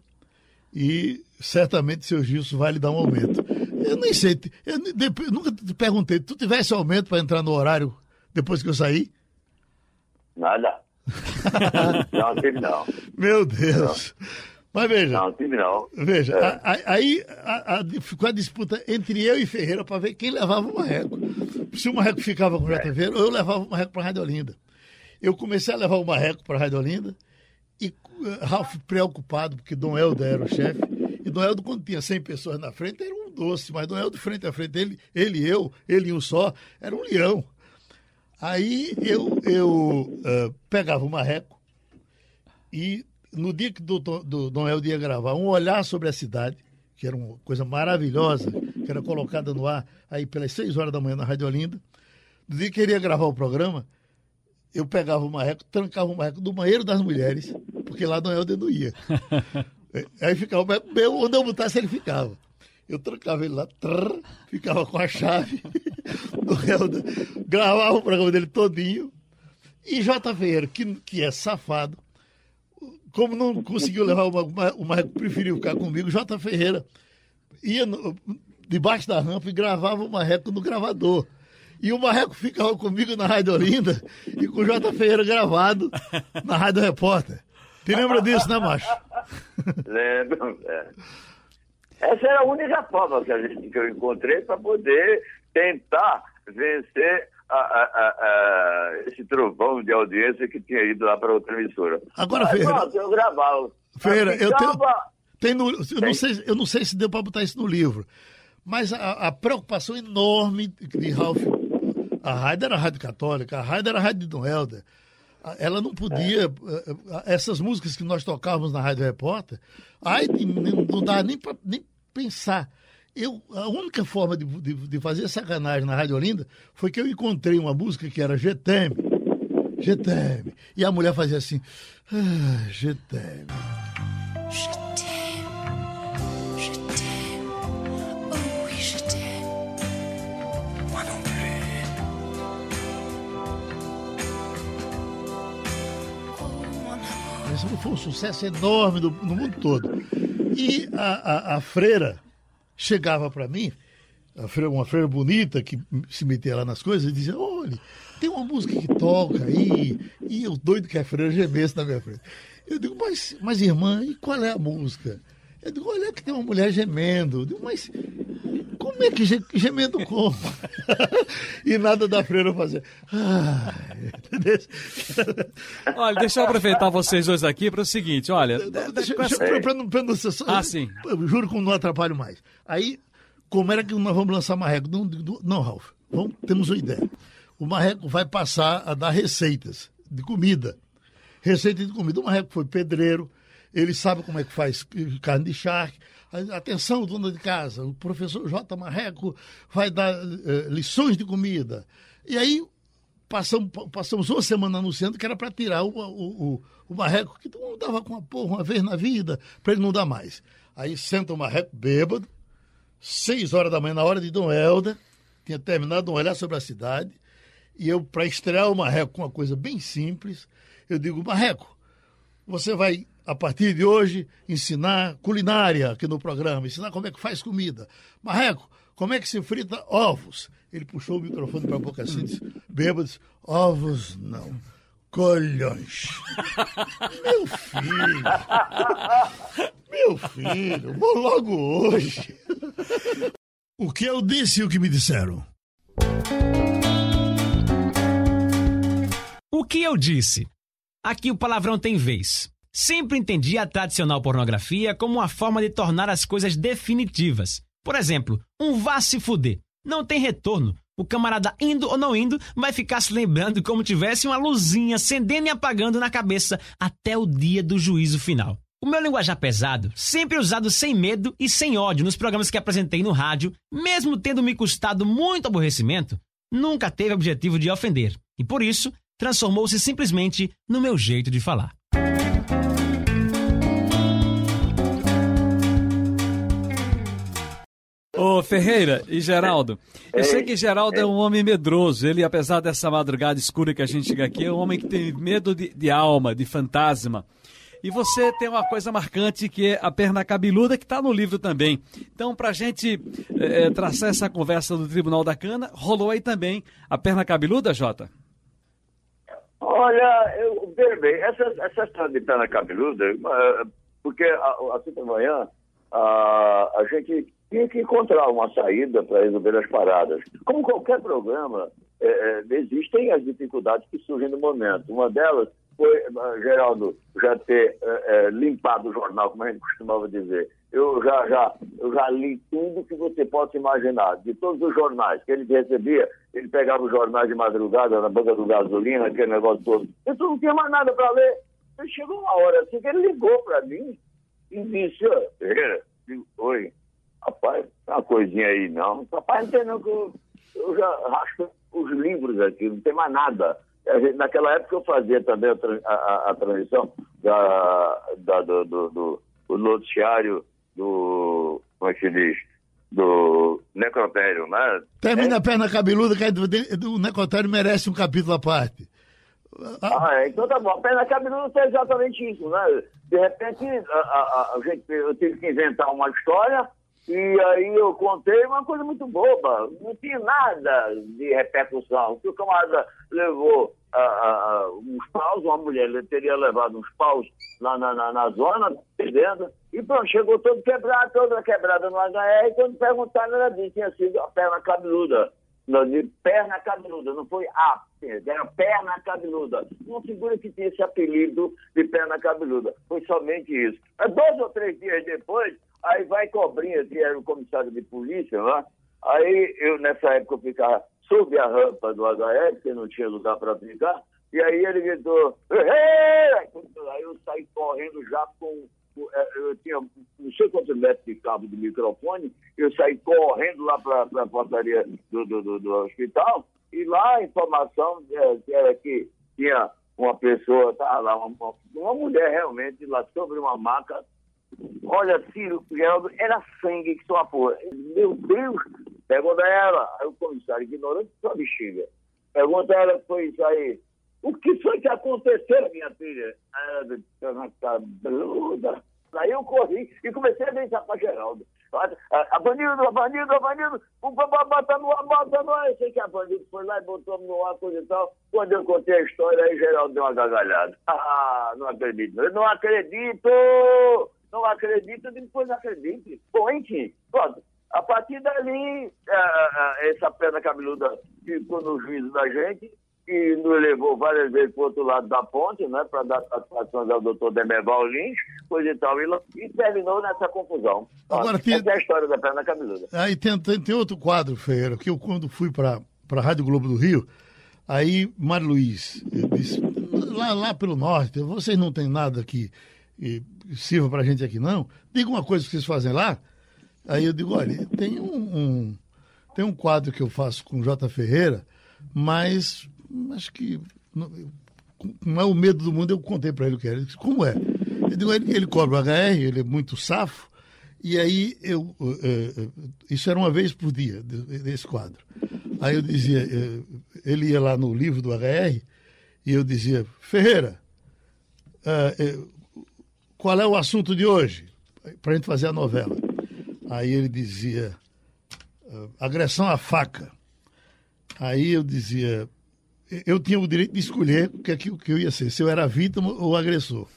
S1: e certamente seu Gilson vai lhe dar um aumento. Eu nem sei, eu nunca te perguntei, tu tivesse aumento para entrar no horário depois que eu saí?
S5: Nada. não, tive não.
S1: Meu Deus. Mas veja,
S5: Não, tive não.
S1: veja,
S5: É.
S1: a- a- aí a- a- ficou a disputa entre eu e Ferreira para ver quem levava o marreco. Se o marreco ficava com o J. Ferreira, eu levava o marreco para a Rádio Olinda. Eu comecei a levar o marreco para a Rádio Olinda e eh, Ralf preocupado, porque Dom Helder era o chefe. E Dom Helder, quando tinha 100 pessoas na frente, era um doce, mas Dom Helder, frente a frente, ele, ele e eu, ele e um só, era um leão. Aí eu, eu eh, pegava o marreco e no dia que o doutor- do Dom Helder ia gravar um olhar sobre a cidade, que era uma coisa maravilhosa, que era colocada no ar aí pelas 6 horas da manhã na Rádio Olinda, no dia que ele ia gravar o programa, eu pegava o marreco, trancava o marreco do banheiro das mulheres, porque lá Dom Helder não ia. É, Aí ficava o marreco meu, onde eu botasse ele ficava. Eu trancava ele lá, trrr, ficava com a chave do Helder, gravava o programa dele todinho. E J. Ferreira, que, que é safado, como não conseguiu levar o Marreco, o Marreco preferiu ficar comigo, J. Ferreira ia no- debaixo da rampa e gravava o Marreco no gravador. E o Marreco ficava comigo na Rádio Olinda e com o J. Ferreira gravado na Rádio Repórter. Te lembra disso, né, macho?
S5: Lembro. é. Essa era a única forma que, a gente, que eu encontrei para poder tentar vencer a- a- a- esse trovão de audiência que tinha ido lá para outra emissora.
S1: Agora,
S5: Mas,
S1: Ferreira-
S5: pronto, eu gravava.
S1: Ferreira, eu tenho, tem no, eu, não sei, eu não sei se deu para botar isso no livro, mas a, a preocupação enorme de Ralph. A rádio era a rádio católica, a rádio era a rádio de Dom Helder. Ela não podia. eh, eh, Essas músicas que nós tocávamos na Rádio Repórter, não, não dá nem para nem pensar. Eu, a única forma de, de, de fazer sacanagem na Rádio Olinda foi que eu encontrei uma música que era GTM. GTM. E a mulher fazia assim. Ah, GTM. Foi um sucesso enorme no, no mundo todo. E a, a, a freira chegava para mim, freira, uma freira bonita que se metia lá nas coisas, e dizia: Olha, tem uma música que toca aí, e eu doido que a freira gemesse na minha frente. Eu digo: Mas, mas irmã, e qual é a música? Eu digo: Olha, que tem uma mulher gemendo. Eu digo: Mas como é que ge- gemendo como? e nada da freira fazer. Ah?
S2: Olha, deixa eu aproveitar vocês dois aqui para o seguinte, olha.
S1: Deixa, deixa, pra, pra não, pra não ser só-
S2: Ah, sim.
S1: Juro que não atrapalho mais. Aí, como era que nós vamos lançar Marreco? Não, não, não, Ralf. Vamos, temos uma ideia. O Marreco vai passar a dar receitas de comida. Receita de comida. O Marreco foi pedreiro, ele sabe como é que faz carne de charque. Atenção, dona de casa, o professor J. Marreco vai dar eh, lições de comida. E aí, passamos, passamos uma semana anunciando que era para tirar o, o, o, o marreco, que todo mundo dava com uma porra uma vez na vida, para ele não dar mais. Aí senta o marreco bêbado, seis horas da manhã, na hora de Dom Helder, tinha terminado um olhar sobre a cidade, e eu, para estrear o marreco com uma coisa bem simples, eu digo, marreco, você vai, a partir de hoje, ensinar culinária aqui no programa, ensinar como é que faz comida. Marreco, como é que se frita ovos? Ele puxou o microfone para a boca assim, disse, bêbado, disse, ovos não, colhões. Meu filho, meu filho, vou logo hoje. O que eu disse e o que me disseram?
S3: O que eu disse? Aqui o palavrão tem vez. Sempre entendi a tradicional pornografia como uma forma de tornar as coisas definitivas. Por exemplo, um vá se fuder. Não tem retorno. O camarada indo ou não indo vai ficar se lembrando como tivesse uma luzinha acendendo e apagando na cabeça até o dia do juízo final. O meu linguajar pesado, sempre usado sem medo e sem ódio nos programas que apresentei no rádio, mesmo tendo me custado muito aborrecimento, nunca teve objetivo de ofender. E por isso, transformou-se simplesmente no meu jeito de falar.
S2: Ô Ferreira e Geraldo, eu sei que Geraldo é um homem medroso. Ele, apesar dessa madrugada escura que a gente chega aqui, é um homem que tem medo de, de alma, de fantasma. E você tem uma coisa marcante que é a perna cabeluda, que está no livro também. Então, para a gente eh, traçar essa conversa do Tribunal da Cana, rolou aí também a perna cabeluda, Jota?
S5: Olha, eu, bem, essa, essa história de perna cabeluda, eh, porque assim de manhã a, a gente tinha que encontrar uma saída para resolver as paradas. Como qualquer programa, eh, eh, existem as dificuldades que surgem no momento. Uma delas foi, eh, Geraldo, já ter eh, eh, limpado o jornal, como a gente costumava dizer. Eu já, já, eu já li tudo que você possa imaginar, de todos os jornais que ele recebia. Ele pegava os jornais de madrugada na banca do gasolina, aquele negócio todo. Eu não tinha mais nada para ler. Chegou uma hora assim que ele ligou para mim e disse, "Ô, Ferreira, digo, oi, rapaz, tem uma coisinha aí não. Rapaz, não tem não, que eu, eu já raspo os livros aqui, não tem mais nada. Gente- naquela época eu fazia também a, a, a- transição da, da- do, do, do- do noticiário do, como é que se diz, do necrotério, né?
S1: Termina a perna cabeluda, que o necrotério merece um capítulo à parte. Ah,
S5: Ah, é, então tá bom. A perna cabeluda é exatamente isso, né? De repente, a, a- a gente, eu tive que inventar uma história e aí eu contei uma coisa muito boba. Não tinha nada de repercussão. Que o camarada levou uns paus, uma mulher ele teria levado uns paus lá na, na, na zona, perdendo, e pronto, chegou todo quebrado, toda quebrada no HR, e quando perguntaram, ela disse, tinha sido a perna cabeluda. Não, de perna cabeluda, não foi a, era perna cabeluda. Uma figura que tinha esse apelido de perna cabeluda. Foi somente isso. Dois ou três dias depois, aí vai Cobrinha, que era o comissário de polícia lá. Aí eu, nessa época, eu ficava sob a rampa do HR, porque não tinha lugar para ficar. E aí ele gritou, aí eu saí correndo já com eh, eu tinha não sei quantos metros de cabo de microfone, eu saí correndo lá para a portaria do, do, do, do hospital, e lá a informação que era que tinha uma pessoa, estava lá, uma, uma mulher realmente lá sobre uma maca. Olha, Ciro, Geraldo, era sangue que só porra. Meu Deus, pergunta ela. Aí o comissário ignorante só bexiga. Pergunta ela que foi isso aí. O que foi que aconteceu, minha filha? Ela disse, "Dona cabeluda. Aí eu corri e comecei a beijar para Geraldo. Abanildo, Abanildo, Abanildo, bota no ar, bota no ar. Eu sei que a Abanildo foi lá e botou no ar, coisa e tal. Quando eu contei a história, aí Geraldo deu uma gargalhada. Ah, não acredito. Eu não acredito! Não acredito, eu digo, pois não acredite. Bom, enfim, pronto. A partir dali, ah, ah, essa pedra cabeluda ficou no juízo da gente e nos levou várias vezes para o outro lado da ponte, né, para dar satisfações ao doutor Demerval Lins, coisa e tal, e, terminou nessa confusão.
S1: Agora,
S5: Essa
S1: tem-
S5: é a história da perna cabeluda.
S1: Aí tem, tem, tem outro quadro, Ferreira, que eu quando fui para a Rádio Globo do Rio, aí Mário Luiz disse, lá, lá pelo norte, vocês não têm nada que eh, sirva para a gente aqui não, diga uma coisa que vocês fazem lá. Aí eu digo, olha, tem um, um- tem um quadro que eu faço com J. Ferreira, mas acho que não, não é o medo do mundo, eu contei para ele o que era. Ele disse, como é? Eu digo, ele, ele cobra o HR, ele é muito safo, e aí eu. eh, eh, isso era uma vez por dia, de- desse quadro. Aí eu dizia, eh, ele ia lá no livro do HR, e eu dizia, Ferreira, qual é o assunto de hoje? Para a gente fazer a novela. Aí ele dizia, ah, agressão à faca. Aí eu dizia, eu tinha o direito de escolher o que, é que, o que eu ia ser, se eu era vítima ou agressor.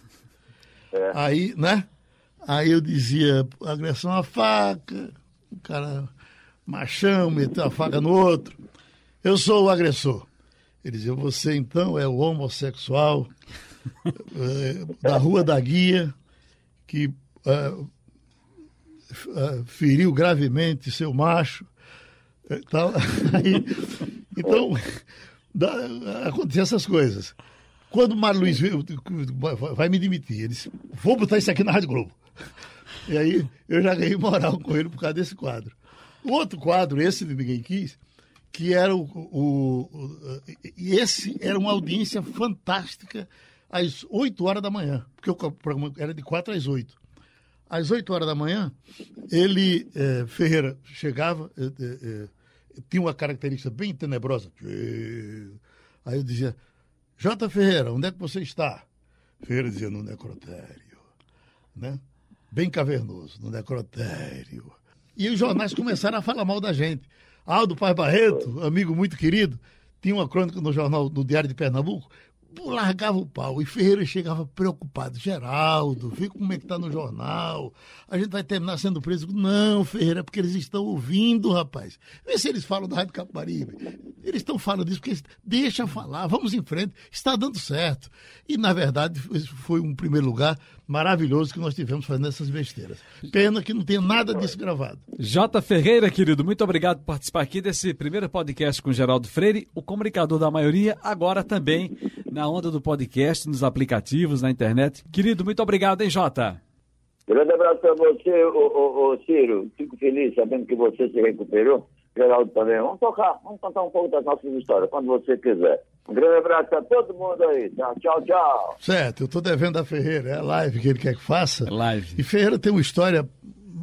S1: Aí, né? Aí eu dizia, agressão à faca, o cara machão, meteu a faca no outro. Eu sou o agressor. Ele dizia, você então é o homossexual da Rua da Guia, que f- eh, feriu gravemente seu macho. Aí, então, dá, aconteciam essas coisas. Quando o Mário Luiz veio, vai me demitir, ele disse, vou botar isso aqui na Rádio Globo. E aí eu já ganhei moral com ele por causa desse quadro. O outro quadro, esse de Ninguém Quis, que era o, o- o- E esse era uma audiência fantástica às 8 horas da manhã, porque o programa era de 4 às 8. Às 8 horas da manhã, ele, eh, Ferreira, chegava, eh, eh, tinha uma característica bem tenebrosa. Aí eu dizia, Jota Ferreira, onde é que você está? Ferreira dizia, no necrotério. Né? Bem cavernoso, no necrotério. E os jornais começaram a falar mal da gente. Aldo Paz Barreto, amigo muito querido, tinha uma crônica no jornal, no Diário de Pernambuco, largava o pau. E Ferreira chegava preocupado. Geraldo, vê como é que tá no jornal. A gente vai terminar sendo preso. Não, Ferreira, é porque eles estão ouvindo, rapaz. Vê se eles falam da Rádio Capibaribe. Eles estão falando disso, porque eles... deixa falar, vamos em frente, está dando certo. E, na verdade, foi um primeiro lugar maravilhoso que nós tivemos fazendo essas besteiras. Pena que não tenha nada disso gravado.
S2: J. Ferreira, querido, muito obrigado por participar aqui desse primeiro podcast com Geraldo Freire, o comunicador da maioria, agora também na onda do podcast, nos aplicativos, na internet. Querido, muito obrigado, hein, Jota?
S5: Grande abraço para você, ô, ô, ô, Ciro. Fico feliz sabendo que você se recuperou. Geraldo também. Vamos tocar, vamos contar um pouco das nossas histórias, quando você quiser. Um grande abraço a todo mundo aí. Tchau, tchau, tchau.
S1: Certo, eu estou devendo a Ferreira, é a live que ele quer que faça.
S2: Live.
S1: E Ferreira tem uma história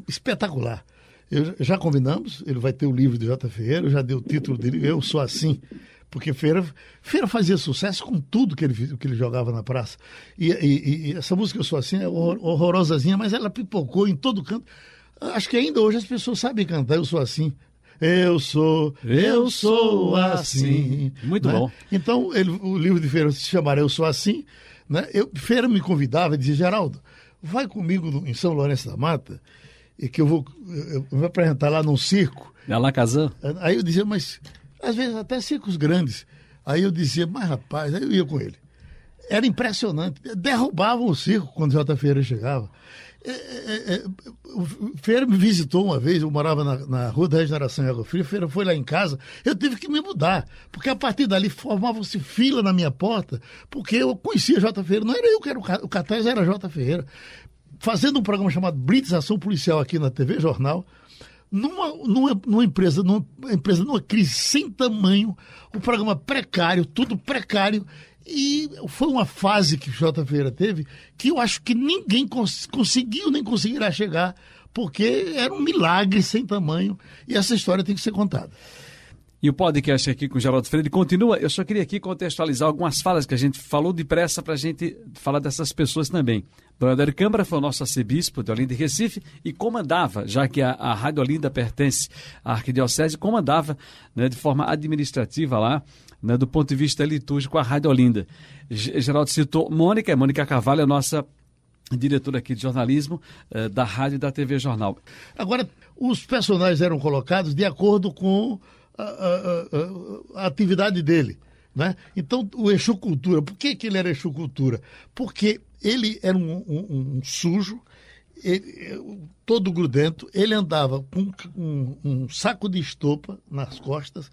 S1: espetacular. Eu, já combinamos, ele vai ter o livro de J. Ferreira, eu já dei o título dele, Eu Sou Assim. Porque Ferreira, Ferreira fazia sucesso com tudo que ele, que ele jogava na praça. E, e- e essa música Eu Sou Assim é horror- horrorosazinha, mas ela pipocou em todo canto. Acho que ainda hoje as pessoas sabem cantar Eu Sou Assim. Eu sou, eu sou assim.
S2: Muito
S1: né?
S2: bom.
S1: Então, ele- o livro de Feira se chamará Eu Sou Assim. Né? Eu, Feira me convidava e dizia, Geraldo, vai comigo em São Lourenço da Mata, e que eu vou, eu vou apresentar lá num circo.
S2: Alain Kazan?
S1: Aí eu dizia, mas às vezes até circos grandes. Aí eu dizia, mas rapaz, aí eu ia com ele. Era impressionante. Derrubavam o circo quando o J. Feira chegava. É, é, é, o Feira me visitou uma vez, eu morava na, na Rua da Regeneração em Água Fria, Feira foi lá em casa, eu tive que me mudar, porque a partir dali formavam-se fila na minha porta, porque eu conhecia J. Ferreira, não era eu que era o, ca- o cartaz, era J. Ferreira. Fazendo um programa chamado Blitz Ação Policial aqui na TV Jornal, numa, numa, numa empresa, numa empresa numa crise sem tamanho, um programa precário, tudo precário. E foi uma fase que o Jota Feira teve que eu acho que ninguém cons- conseguiu nem conseguirá chegar, porque era um milagre sem tamanho. E essa história tem que ser contada.
S2: E o podcast aqui com o Geraldo Freire continua. Eu só queria aqui contextualizar algumas falas que a gente falou depressa para a gente falar dessas pessoas também. Dona Adélio Câmara foi o nosso arcebispo de Olinda e Recife e comandava, já que a, a Rádio Olinda pertence à Arquidiocese, comandava né, de forma administrativa lá, né, do ponto de vista litúrgico, a Rádio Olinda. Geraldo citou Mônica, Mônica Carvalho, a nossa diretora aqui de jornalismo eh, da Rádio e da TV Jornal.
S1: Agora, os personagens eram colocados de acordo com a, a- a- a atividade dele. Né? Então, o Exu Cultura, por que, que ele era Exu Cultura? Porque ele era um, um- um sujo, ele- todo grudento, ele andava com um, um saco de estopa nas costas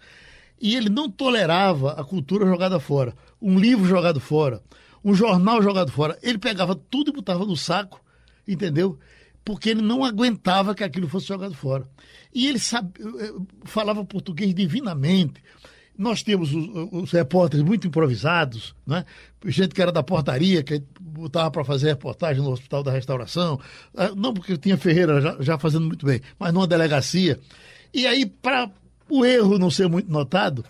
S1: e ele não tolerava a cultura jogada fora, um livro jogado fora, um jornal jogado fora. Ele pegava tudo e botava no saco, entendeu? Porque ele não aguentava que aquilo fosse jogado fora. E ele sabe, eh, falava português divinamente. Nós temos os, os repórteres muito improvisados, né? gente que era da portaria, que botava para fazer reportagem no Hospital da Restauração. Ah, Não porque tinha Ferreira já, já fazendo muito bem, mas numa delegacia. E aí, para o erro não ser muito notado,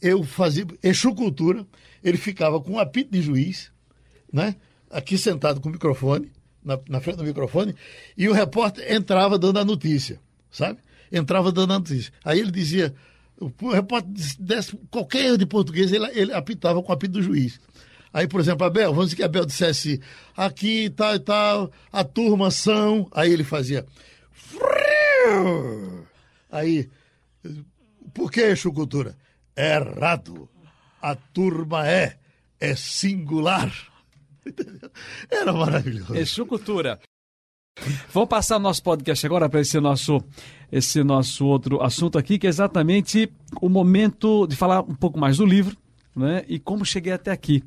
S1: eu fazia Exu Cultura, ele ficava com um apito de juiz, né? aqui sentado com o microfone, na, na frente do microfone, e o repórter entrava dando a notícia, sabe? Entrava dando a notícia. Aí ele dizia, o, o repórter desse qualquer erro de português, ele, ele apitava com o apito do juiz. Aí, por exemplo, Abel, vamos dizer que Abel dissesse aqui tal e tal, a turma são. Aí ele fazia. Aí, por que, Chucultura? Errado. A turma é, é singular. Era maravilhoso.
S2: Exu Cultura. Vamos passar o nosso podcast agora para esse nosso, esse nosso outro assunto aqui, que é exatamente o momento de falar um pouco mais do livro né, e como cheguei até aqui.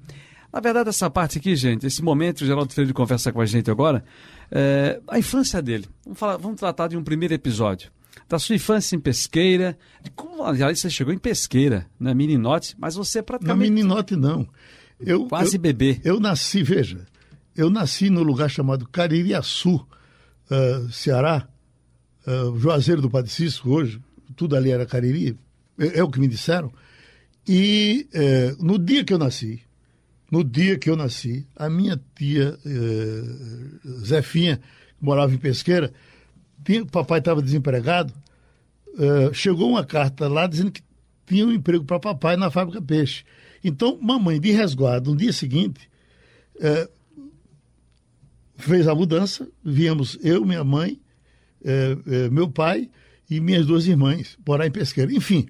S2: Na verdade, essa parte aqui, gente, esse momento, o Geraldo Freire conversa com a gente agora, é, a infância dele. Vamos, falar, vamos tratar de um primeiro episódio. Da sua infância em pesqueira, de como, aliás, você chegou em pesqueira, na Mininote, mas você
S1: Na
S2: praticamente
S1: Meninote, não. Eu,
S2: quase
S1: eu,
S2: bebê.
S1: Eu nasci, veja, eu nasci no lugar chamado Caririaçu, uh, Ceará, uh, Juazeiro do Padre Cisco, hoje, tudo ali era Cariri, é, é o que me disseram. E eh, no dia que eu nasci, no dia que eu nasci, a minha tia eh, Zefinha, que morava em Pesqueira, tinha, papai estava desempregado, eh, chegou uma carta lá dizendo que tinha um emprego para papai na fábrica Peixe. Então, mamãe, de resguardo, no dia seguinte, eh, fez a mudança, viemos eu, minha mãe, eh, meu pai e minhas duas irmãs morar em Pesqueira. Enfim,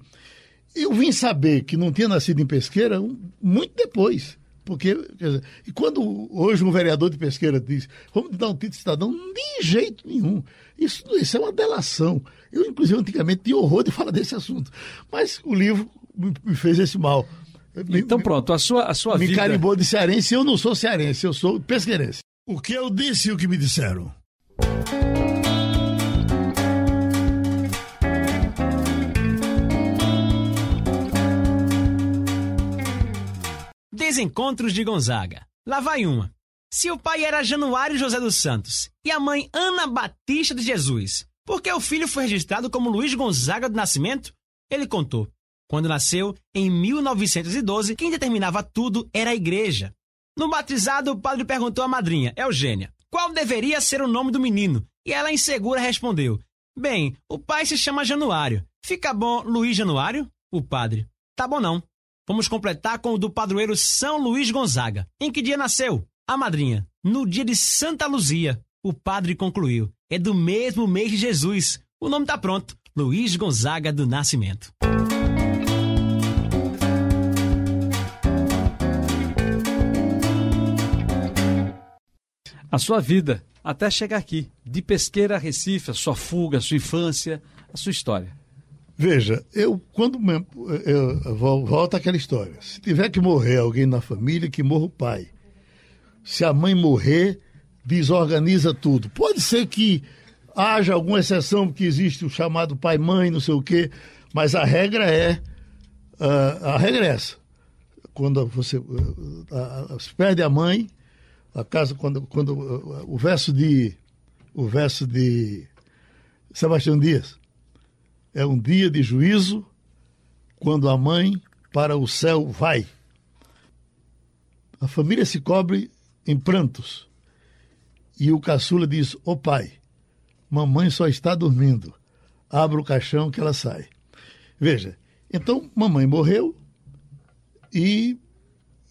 S1: eu vim saber que não tinha nascido em Pesqueira muito depois. Porque, quer dizer, e quando hoje um vereador de Pesqueira diz, vamos dar um título de cidadão, de jeito nenhum. Isso, isso é uma delação. Eu, inclusive, antigamente tinha horror de falar desse assunto. Mas o livro me me fez esse mal. Me-
S2: Então
S1: me-
S2: pronto, a sua, a sua
S1: me
S2: vida...
S1: carimbou de cearense. Eu não sou cearense, eu sou pesqueirense. O que eu disse e o que me disseram?
S3: Desencontros de Gonzaga. Lá vai uma. Se o pai era Januário José dos Santos e a mãe Ana Batista de Jesus, por que o filho foi registrado como Luiz Gonzaga do Nascimento? Ele contou. Quando nasceu, em 1912, quem determinava tudo era a igreja. No batizado, o padre perguntou à madrinha, Eugênia, qual deveria ser o nome do menino? E ela, insegura, respondeu: Bem, o pai se chama Januário. Fica bom Luiz Januário? O padre: Tá bom não. Vamos completar com o do padroeiro São Luís Gonzaga. Em que dia nasceu? A madrinha. No dia de Santa Luzia. O padre concluiu. É do mesmo mês de Jesus. O nome tá pronto. Luiz Gonzaga do Nascimento.
S2: a sua vida até chegar aqui, de pesqueira a Recife, a sua fuga, a sua infância, a sua história.
S1: Veja, eu quando eu, vol- volta aquela história. Se tiver que morrer alguém na família, que morra o pai. Se a mãe morrer, desorganiza tudo. Pode ser que haja alguma exceção, que existe o chamado pai-mãe, não sei o quê, mas a regra é ah, a regra é. Quando você ah, se perde a mãe, a casa quando quando ah, o verso de o verso de Sebastião Dias é um dia de juízo quando a mãe para o céu vai. A família se cobre em prantos. E o caçula diz: Ô pai, mamãe só está dormindo. Abra o caixão que ela sai. Veja, então mamãe morreu e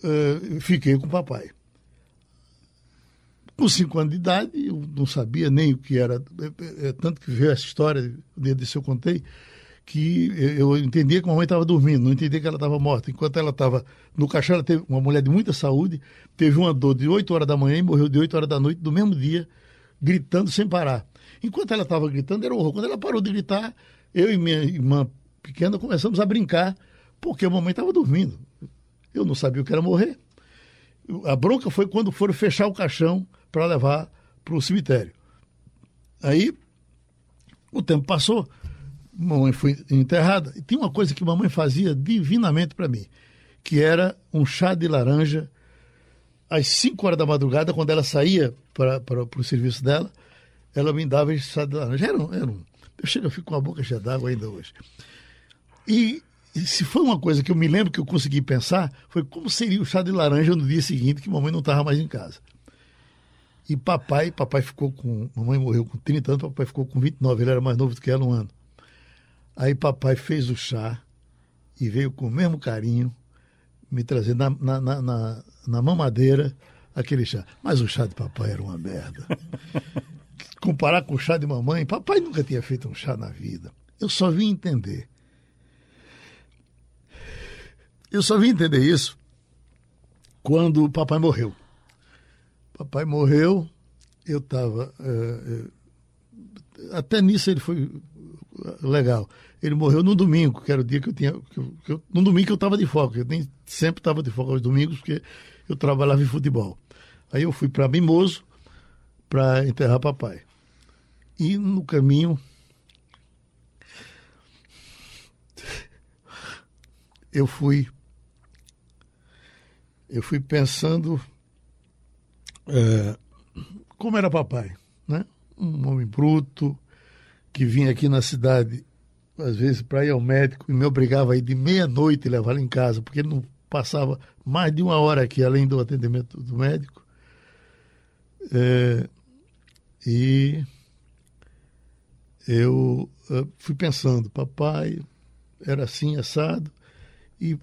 S1: eh, fiquei com o papai. Com cinco anos de idade, eu não sabia nem o que era. É, é, tanto que veio essa história, desse eu contei, que eu entendia que a mamãe estava dormindo, não entendia que ela estava morta. Enquanto ela estava no caixão, ela teve uma mulher de muita saúde, teve uma dor de 8 horas da manhã e morreu de 8 horas da noite do mesmo dia, gritando sem parar. Enquanto ela estava gritando, era horror. Quando ela parou de gritar, eu e minha irmã pequena começamos a brincar, porque a mamãe estava dormindo. Eu não sabia o que era morrer. A bronca foi quando foram fechar o caixão para levar para o cemitério. Aí o tempo passou, mamãe foi enterrada. E tinha uma coisa que mamãe fazia divinamente para mim, que era um chá de laranja às 5 horas da madrugada, quando ela saía para o serviço dela, ela me dava esse chá de laranja. Era um, era um, eu chego, eu fico com a boca cheia d'água ainda hoje. E se foi uma coisa que eu me lembro que eu consegui pensar, foi como seria o chá de laranja no dia seguinte, que mamãe não estava mais em casa. E papai, papai ficou com. Mamãe morreu com 30 anos, papai ficou com 29, ele era mais novo do que ela um ano. Aí papai fez o chá e veio com o mesmo carinho me trazer na, na, na, na, na mamadeira aquele chá. Mas o chá de papai era uma merda. Comparar com o chá de mamãe, papai nunca tinha feito um chá na vida. Eu só vim entender. Eu só vim entender isso quando o papai morreu. Papai morreu, eu estava. É, é, até nisso ele foi legal. Ele morreu no domingo, que era o dia que eu tinha. Que eu, que eu, no domingo que eu estava de folga. Eu nem sempre estava de folga aos domingos, porque eu trabalhava em futebol. Aí eu fui para Mimoso para enterrar papai. E no caminho. Eu fui. Eu fui pensando é, como era papai, né? Um homem bruto, que vinha aqui na cidade, às vezes, para ir ao médico e me obrigava a ir de meia-noite e levá-lo em casa, porque ele não passava mais de uma hora aqui, além do atendimento do médico. É, e eu uh, fui pensando, papai era assim, assado, e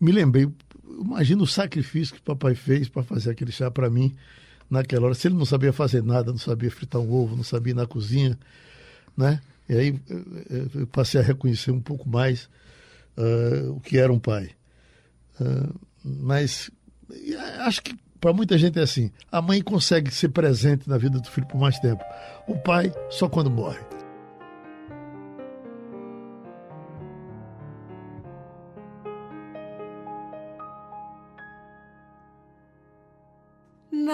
S1: me lembrei, imagina o sacrifício que papai fez para fazer aquele chá para mim naquela hora. Se ele não sabia fazer nada, não sabia fritar um ovo, não sabia ir na cozinha, né? E aí eu passei a reconhecer um pouco mais uh, o que era um pai. Uh, mas acho que para muita gente é assim. A mãe consegue ser presente na vida do filho por mais tempo. O pai só quando morre.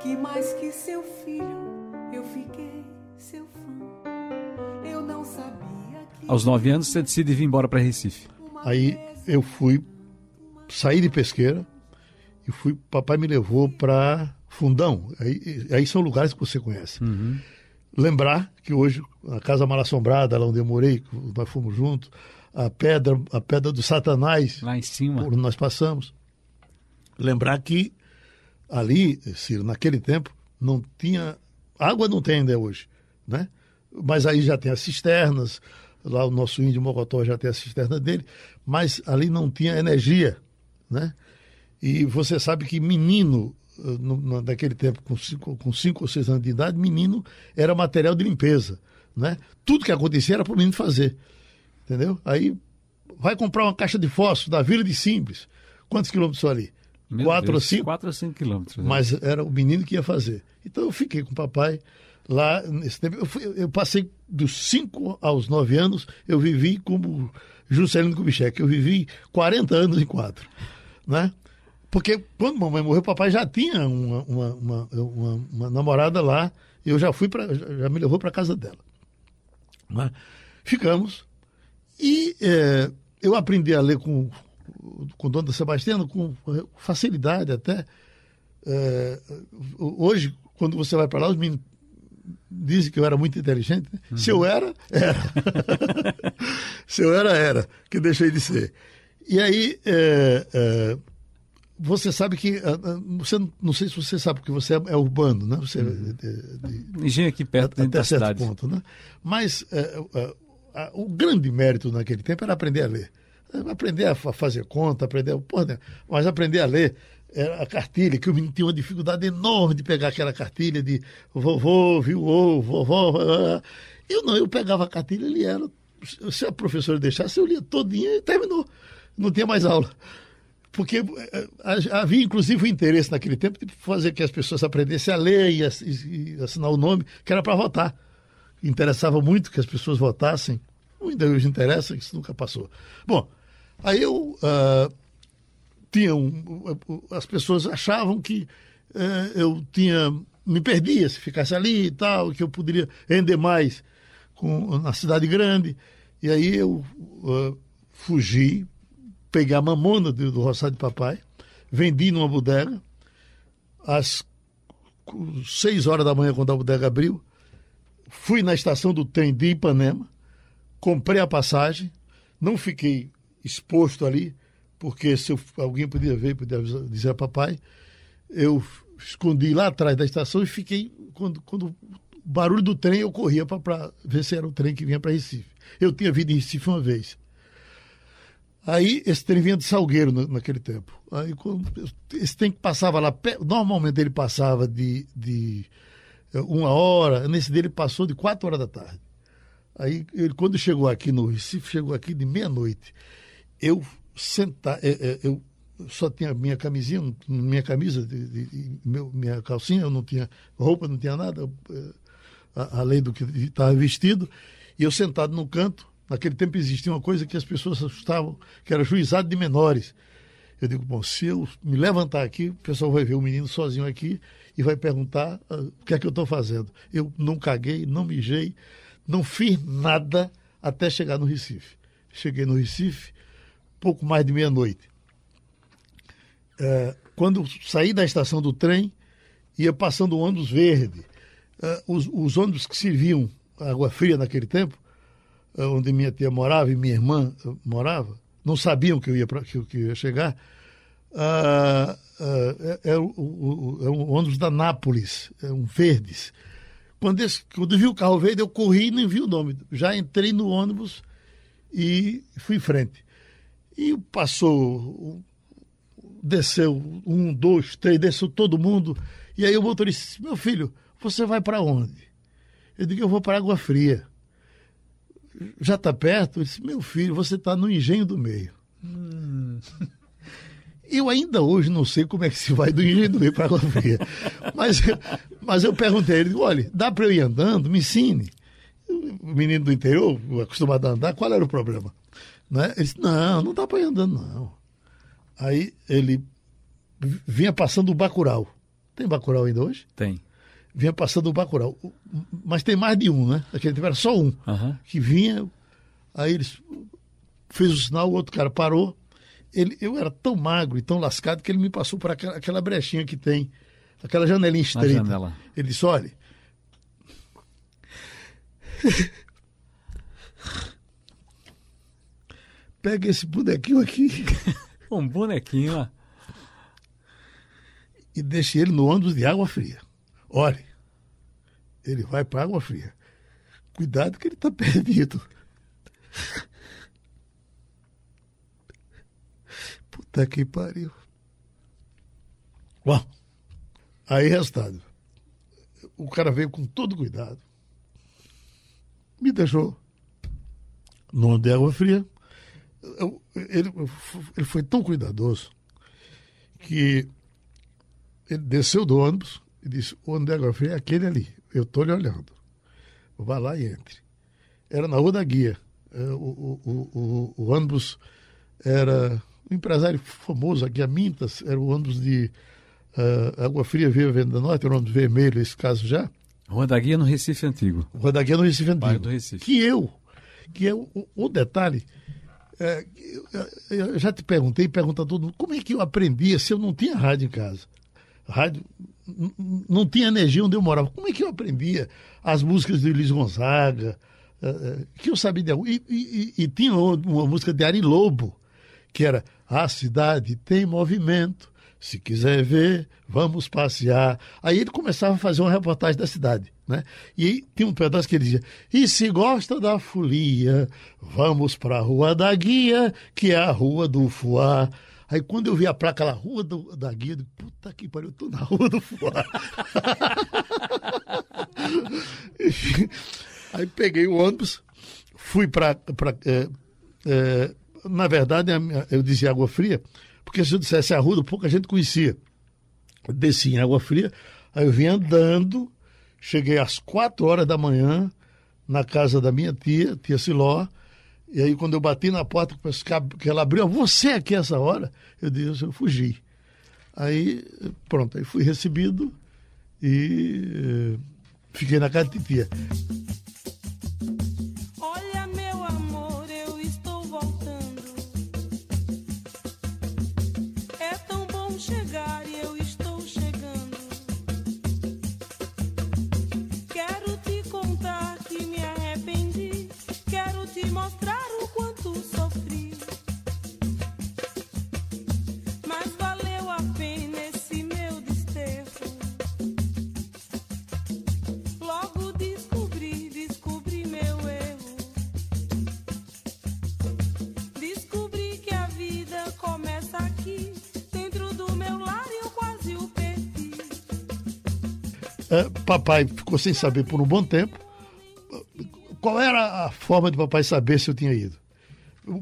S7: que mais que seu filho eu fiquei seu fã. Eu não sabia que.
S2: Aos nove anos você decide vir embora para Recife.
S1: Aí eu fui sair de pesqueira e fui. Papai me levou para Fundão. Aí, aí são lugares que você conhece.
S2: Uhum.
S1: Lembrar que hoje a casa mal assombrada, lá onde eu morei, nós fomos juntos, a pedra, a pedra do Satanás,
S2: lá em cima,
S1: por onde nós passamos. Lembrar que ali, Ciro, naquele tempo, não tinha. Água não tem ainda hoje, né? Mas aí já tem as cisternas, lá o nosso índio Mocotó já tem a cisterna dele, mas ali não tinha energia, né? E você sabe que menino, no, naquele tempo, com cinco, com cinco ou seis anos de idade, menino era material de limpeza, né? Tudo que acontecia era para o menino fazer, entendeu? Aí vai comprar uma caixa de fósforo da Vila de Simples. Quantos quilômetros ali?
S2: Meu
S1: quatro
S2: Deus,
S1: ou cinco?
S2: Quatro ou cinco quilômetros. né?
S1: Mas era o menino que ia fazer. Então eu fiquei com o papai lá nesse tempo. Eu, fui- eu passei dos 5 aos 9 anos, eu vivi como Juscelino Kubitschek. Eu vivi 40 anos em quadro. Né? Porque quando mamãe morreu, papai já tinha uma, uma, uma, uma- uma namorada lá. Eu já fui para, já me levou para casa dela. Né? Ficamos e eh, eu aprendi a ler com com Dona Sebastiana com facilidade até. Eh, hoje, quando você vai para lá, os meninos dizem que eu era muito inteligente. né? Se eu era, era. Se eu era, era, que deixei de ser. E aí, eh, eh, você sabe que. Você, não sei se você sabe, porque você é, é urbano, né? Você é de- de-
S2: Engenho aqui perto dentro
S1: até
S2: da
S1: certo
S2: cidade.
S1: ponto, né? Mas é, é, o grande mérito naquele tempo era aprender a ler. É, Aprender a fa- fazer conta, aprender. Porra, né? Mas aprender a ler era a cartilha, que o menino tinha uma dificuldade enorme de pegar aquela cartilha de vovô, viu, vovó. Eu não, eu pegava a cartilha, ele era. Se a professora deixasse, eu lia todinha e terminou. Não tinha mais aula. Porque eh, ha- havia, inclusive, o interesse naquele tempo de fazer que as pessoas aprendessem a ler e assinar o nome, que era para votar. Interessava muito que as pessoas votassem. Ainda hoje interessa, isso nunca passou. Bom, aí eu ah, tinha um, as pessoas achavam que eh, eu tinha me perdia se ficasse ali e tal, que eu poderia render mais com, na cidade grande. E aí eu ah, fugi, peguei a mamona do, do roçado de papai, vendi numa bodega, às seis horas da manhã, quando a bodega abriu, fui na estação do trem de Ipanema, comprei a passagem, não fiquei exposto ali, porque se eu- alguém podia ver, podia dizer a papai, eu escondi lá atrás da estação e fiquei, quando, quando o barulho do trem, eu corria para ver se era o trem que vinha para Recife. Eu tinha vindo em Recife uma vez. Aí esse trem vinha de Salgueiro na- naquele tempo. Aí quando, esse trem que passava lá, normalmente ele passava de, de eh, uma hora, nesse dele passou de quatro horas da tarde. Aí ele, quando chegou aqui no Recife, chegou aqui de meia-noite. Eu sentar, eh, eh, eu só tinha minha camisinha, minha camisa, meu, minha calcinha, eu não tinha roupa, não tinha nada, a- além do que estava vestido. E eu sentado no canto, naquele tempo existia uma coisa que as pessoas assustavam, que era juizado de menores. Eu digo, bom, se eu me levantar aqui, o pessoal vai ver o menino sozinho aqui e vai perguntar ah, o que é que eu estou fazendo. Eu não caguei, não mijei, não fiz nada até chegar no Recife. Cheguei no Recife, pouco mais de meia-noite. Eh, quando saí da estação do trem, ia passando o ônibus verde. Eh, os, os ônibus que serviam água fria naquele tempo, eh, onde minha tia morava e minha irmã eh, morava, não sabiam que eu ia, pra, que, que eu ia chegar. É, é é um ônibus da Nápoles, é um Verdes. Quando, esse, quando vi o carro verde, eu corri e nem vi o nome. Já entrei no ônibus e fui em frente. E passou, desceu um, dois, três, desceu todo mundo. E aí o motorista disse: Meu filho, você vai para onde? Eu digo: Eu vou para Água Fria. Já está perto? Ele disse: Meu filho, você está no engenho do meio. Eu ainda hoje não sei como é que se vai do engenho do meio para Água Fria. Mas, mas eu perguntei ele: Olha, dá para eu ir andando? Me ensine. O menino do interior, acostumado a andar, qual era o problema? Né? Ele disse: Não, não dá para ir andando, não. Aí ele vinha passando o Bacurau. Tem Bacurau ainda hoje?
S2: Tem.
S1: Vinha passando o Bacurau. Mas tem mais de um, né? Naquele tempo era só um.
S2: Aham.
S1: Que vinha, aí ele fez o sinal, o outro cara parou. Ele, eu era tão magro e tão lascado que ele me passou por aquela, aquela brechinha que tem, aquela janelinha estreita.
S2: janela.
S1: Ele disse, olha. Pega esse bonequinho aqui
S2: Um bonequinho, ó.
S1: e deixe ele no ônibus de água fria. Olhe, ele vai para água fria. Cuidado que ele está perdido. Puta que pariu. Bom, aí resultado. O cara veio com todo cuidado. Me deixou no ônibus de água fria. Ele, ele foi tão cuidadoso que ele desceu do ônibus e disse: o água fria é aquele ali. eu tô lhe olhando. Vá lá e entre. Era na Rua da Guia. É, O, o, o, o, o ônibus era um empresário famoso aqui, a Mintas, era o ônibus de ah, Água Fria Via Venda Norte, era um ônibus vermelho, esse caso já.
S2: Rua da Guia no Recife Antigo.
S1: Rua da Guia no Recife
S2: Bairro
S1: Antigo.
S2: do Recife.
S1: Que eu, que eu, o, o detalhe, é, eu, já te perguntei, pergunta a todo mundo, como é que eu aprendia se eu não tinha rádio em casa? Rádio, não tinha energia onde eu morava. Como é que eu aprendia as músicas de Luiz Gonzaga? eh, eh, que eu sabia de. E, e- e- tinha uma música de Ari Lobo, que era A cidade tem movimento, se quiser ver, vamos passear. Aí ele começava a fazer uma reportagem da cidade. Né? E tinha um pedaço que ele dizia: E se gosta da folia, vamos para a Rua da Guia, que é a Rua do Fuá. Aí quando eu vi a placa lá, Rua do- da Guia, eu digo, puta que pariu, eu tô na Rua do Fuá. Aí peguei o ônibus, fui para. na verdade, a minha- eu dizia Água Fria, porque se eu dissesse Arruda, pouca gente conhecia. Desci em Água Fria, aí eu vim andando, cheguei às quatro horas da manhã na casa da minha tia, tia Siló, e aí quando eu bati na porta, que ela abriu, você aqui essa hora? Eu disse, eu fugi. Aí, pronto, aí fui recebido e eh, fiquei na casa de tia. Papai ficou sem saber por um bom tempo. Qual era a forma de papai saber se eu tinha ido?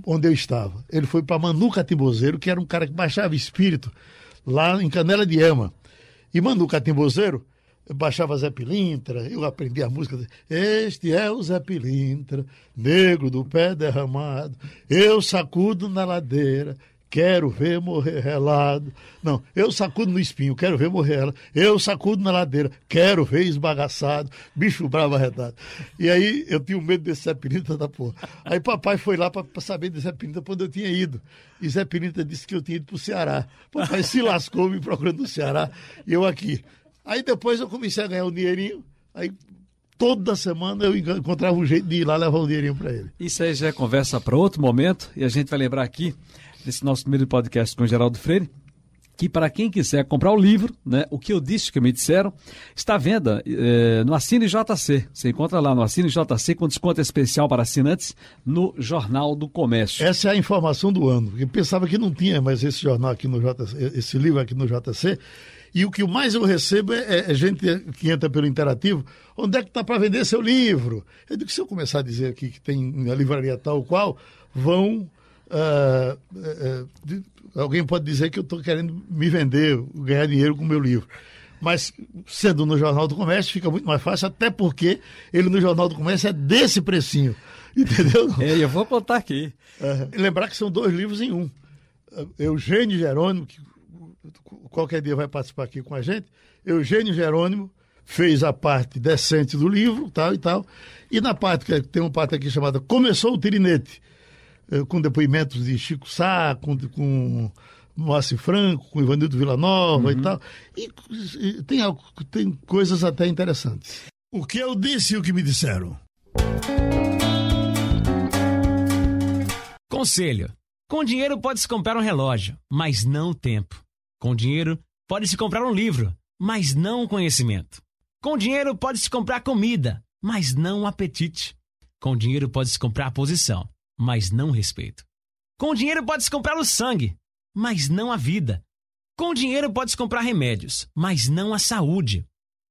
S1: Onde eu estava. Ele foi para Manu Catimbozeiro, que era um cara que baixava espírito lá em Canela de Ema. E Manu Catimbozeiro baixava Zé Pilintra, eu aprendi a música. Este é o Zé Pilintra, negro do pé derramado. Eu sacudo na ladeira, quero ver morrer relado. Não, eu sacudo no espinho, quero ver morrer relado. Eu sacudo na ladeira, quero ver esbagaçado. Bicho bravo arretado. E aí eu tinha medo desse Zé Pilintra da porra. Aí papai foi lá para saber de Zé Pilintra quando eu tinha ido. E Zé Pilintra disse que eu tinha ido para o Ceará. Papai se lascou me procurando no Ceará e eu aqui. Aí depois eu comecei a ganhar um dinheirinho. Aí toda semana eu encontrava um jeito de ir lá levar um dinheirinho para ele.
S2: Isso aí já é conversa para outro momento e a gente vai lembrar aqui, nesse nosso primeiro podcast com Geraldo Freire, que para quem quiser comprar o livro, né, o que eu disse que me disseram, está à venda eh, no Assine JC. Você encontra lá no Assine JC com desconto especial para assinantes no Jornal do Comércio.
S1: Essa é a informação do ano. Eu pensava que não tinha mais esse jornal aqui no JC, esse livro aqui no JC. E o que mais eu recebo é, é gente que entra pelo interativo. Onde é que está para vender seu livro? Eu digo que se eu começar a dizer aqui que tem a livraria tal qual, vão. Ah, ah, de- alguém pode dizer que eu estou querendo me vender, ganhar dinheiro com o meu livro. Mas sendo no Jornal do Comércio fica muito mais fácil, até porque ele no Jornal do Comércio é desse precinho. Entendeu?
S2: É, eu vou contar aqui.
S1: É, lembrar que são dois livros em um. Eugênio Jerônimo, que qualquer dia vai participar aqui com a gente. Eugênio Jerônimo fez a parte decente do livro, tal e tal. E na parte, que tem uma parte aqui chamada Começou o Tirinete, com depoimentos de Chico Sá, com, com Moacir Franco, com Ivanildo Villanova e tal. E, e tem, algo- tem coisas até interessantes. O que eu disse e o que me disseram?
S3: Conselho: com dinheiro pode-se comprar um relógio, mas não o tempo. Com dinheiro pode-se comprar um livro, mas não o conhecimento. Com dinheiro pode-se comprar comida, mas não o apetite. Com dinheiro pode-se comprar posição, mas não respeito. Com dinheiro pode-se comprar o sangue, mas não a vida. Com dinheiro pode-se comprar remédios, mas não a saúde.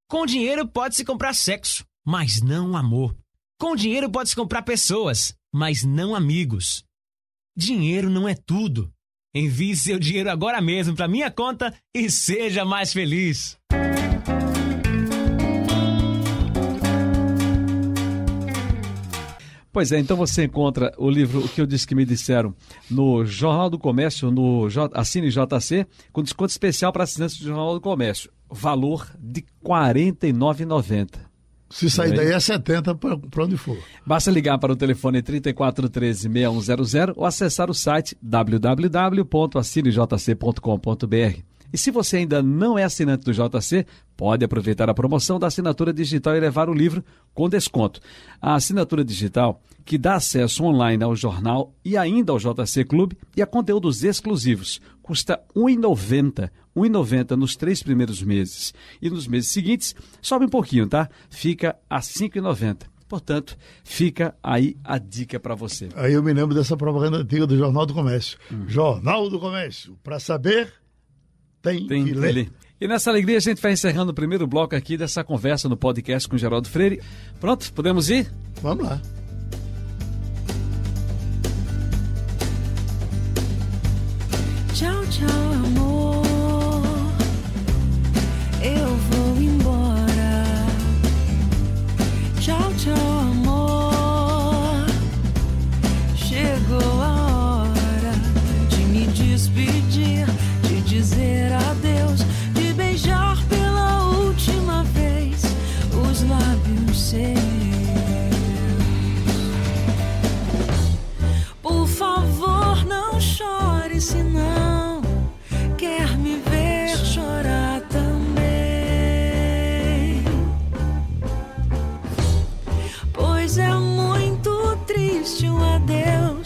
S3: Com dinheiro pode-se comprar sexo, mas não amor. Com dinheiro pode-se comprar pessoas, mas não amigos. Dinheiro não é tudo. Envie seu dinheiro agora mesmo para minha conta e seja mais feliz.
S2: Pois é, então você encontra o livro O que eu disse que me disseram no Jornal do Comércio, no J, Assine JC, com desconto especial para assinantes do Jornal do Comércio. Valor de R$ 49,90.
S1: Se sair
S2: Bem.
S1: daí é 70 para onde for.
S2: Basta ligar para o telefone 3413-6100 ou acessar o site www.assinejc.com.br. E se você ainda não é assinante do JC, pode aproveitar a promoção da assinatura digital e levar o livro com desconto. A assinatura digital, que dá acesso online ao jornal e ainda ao JC Clube e a conteúdos exclusivos, custa R$ 1,90. R$ 1,90 nos três primeiros meses. E nos meses seguintes, sobe um pouquinho, tá? Fica a R$ 5,90. Portanto, fica aí a dica para você.
S1: Aí eu me lembro dessa propaganda antiga do Jornal do Comércio. Jornal do Comércio. Para saber, tem,
S2: Tem
S1: que ler.
S2: E nessa alegria a gente vai encerrando o primeiro bloco aqui dessa conversa no podcast com Geraldo Freire. Pronto, podemos ir?
S1: Vamos lá.
S8: Tchau, tchau, amor. existe um adeus.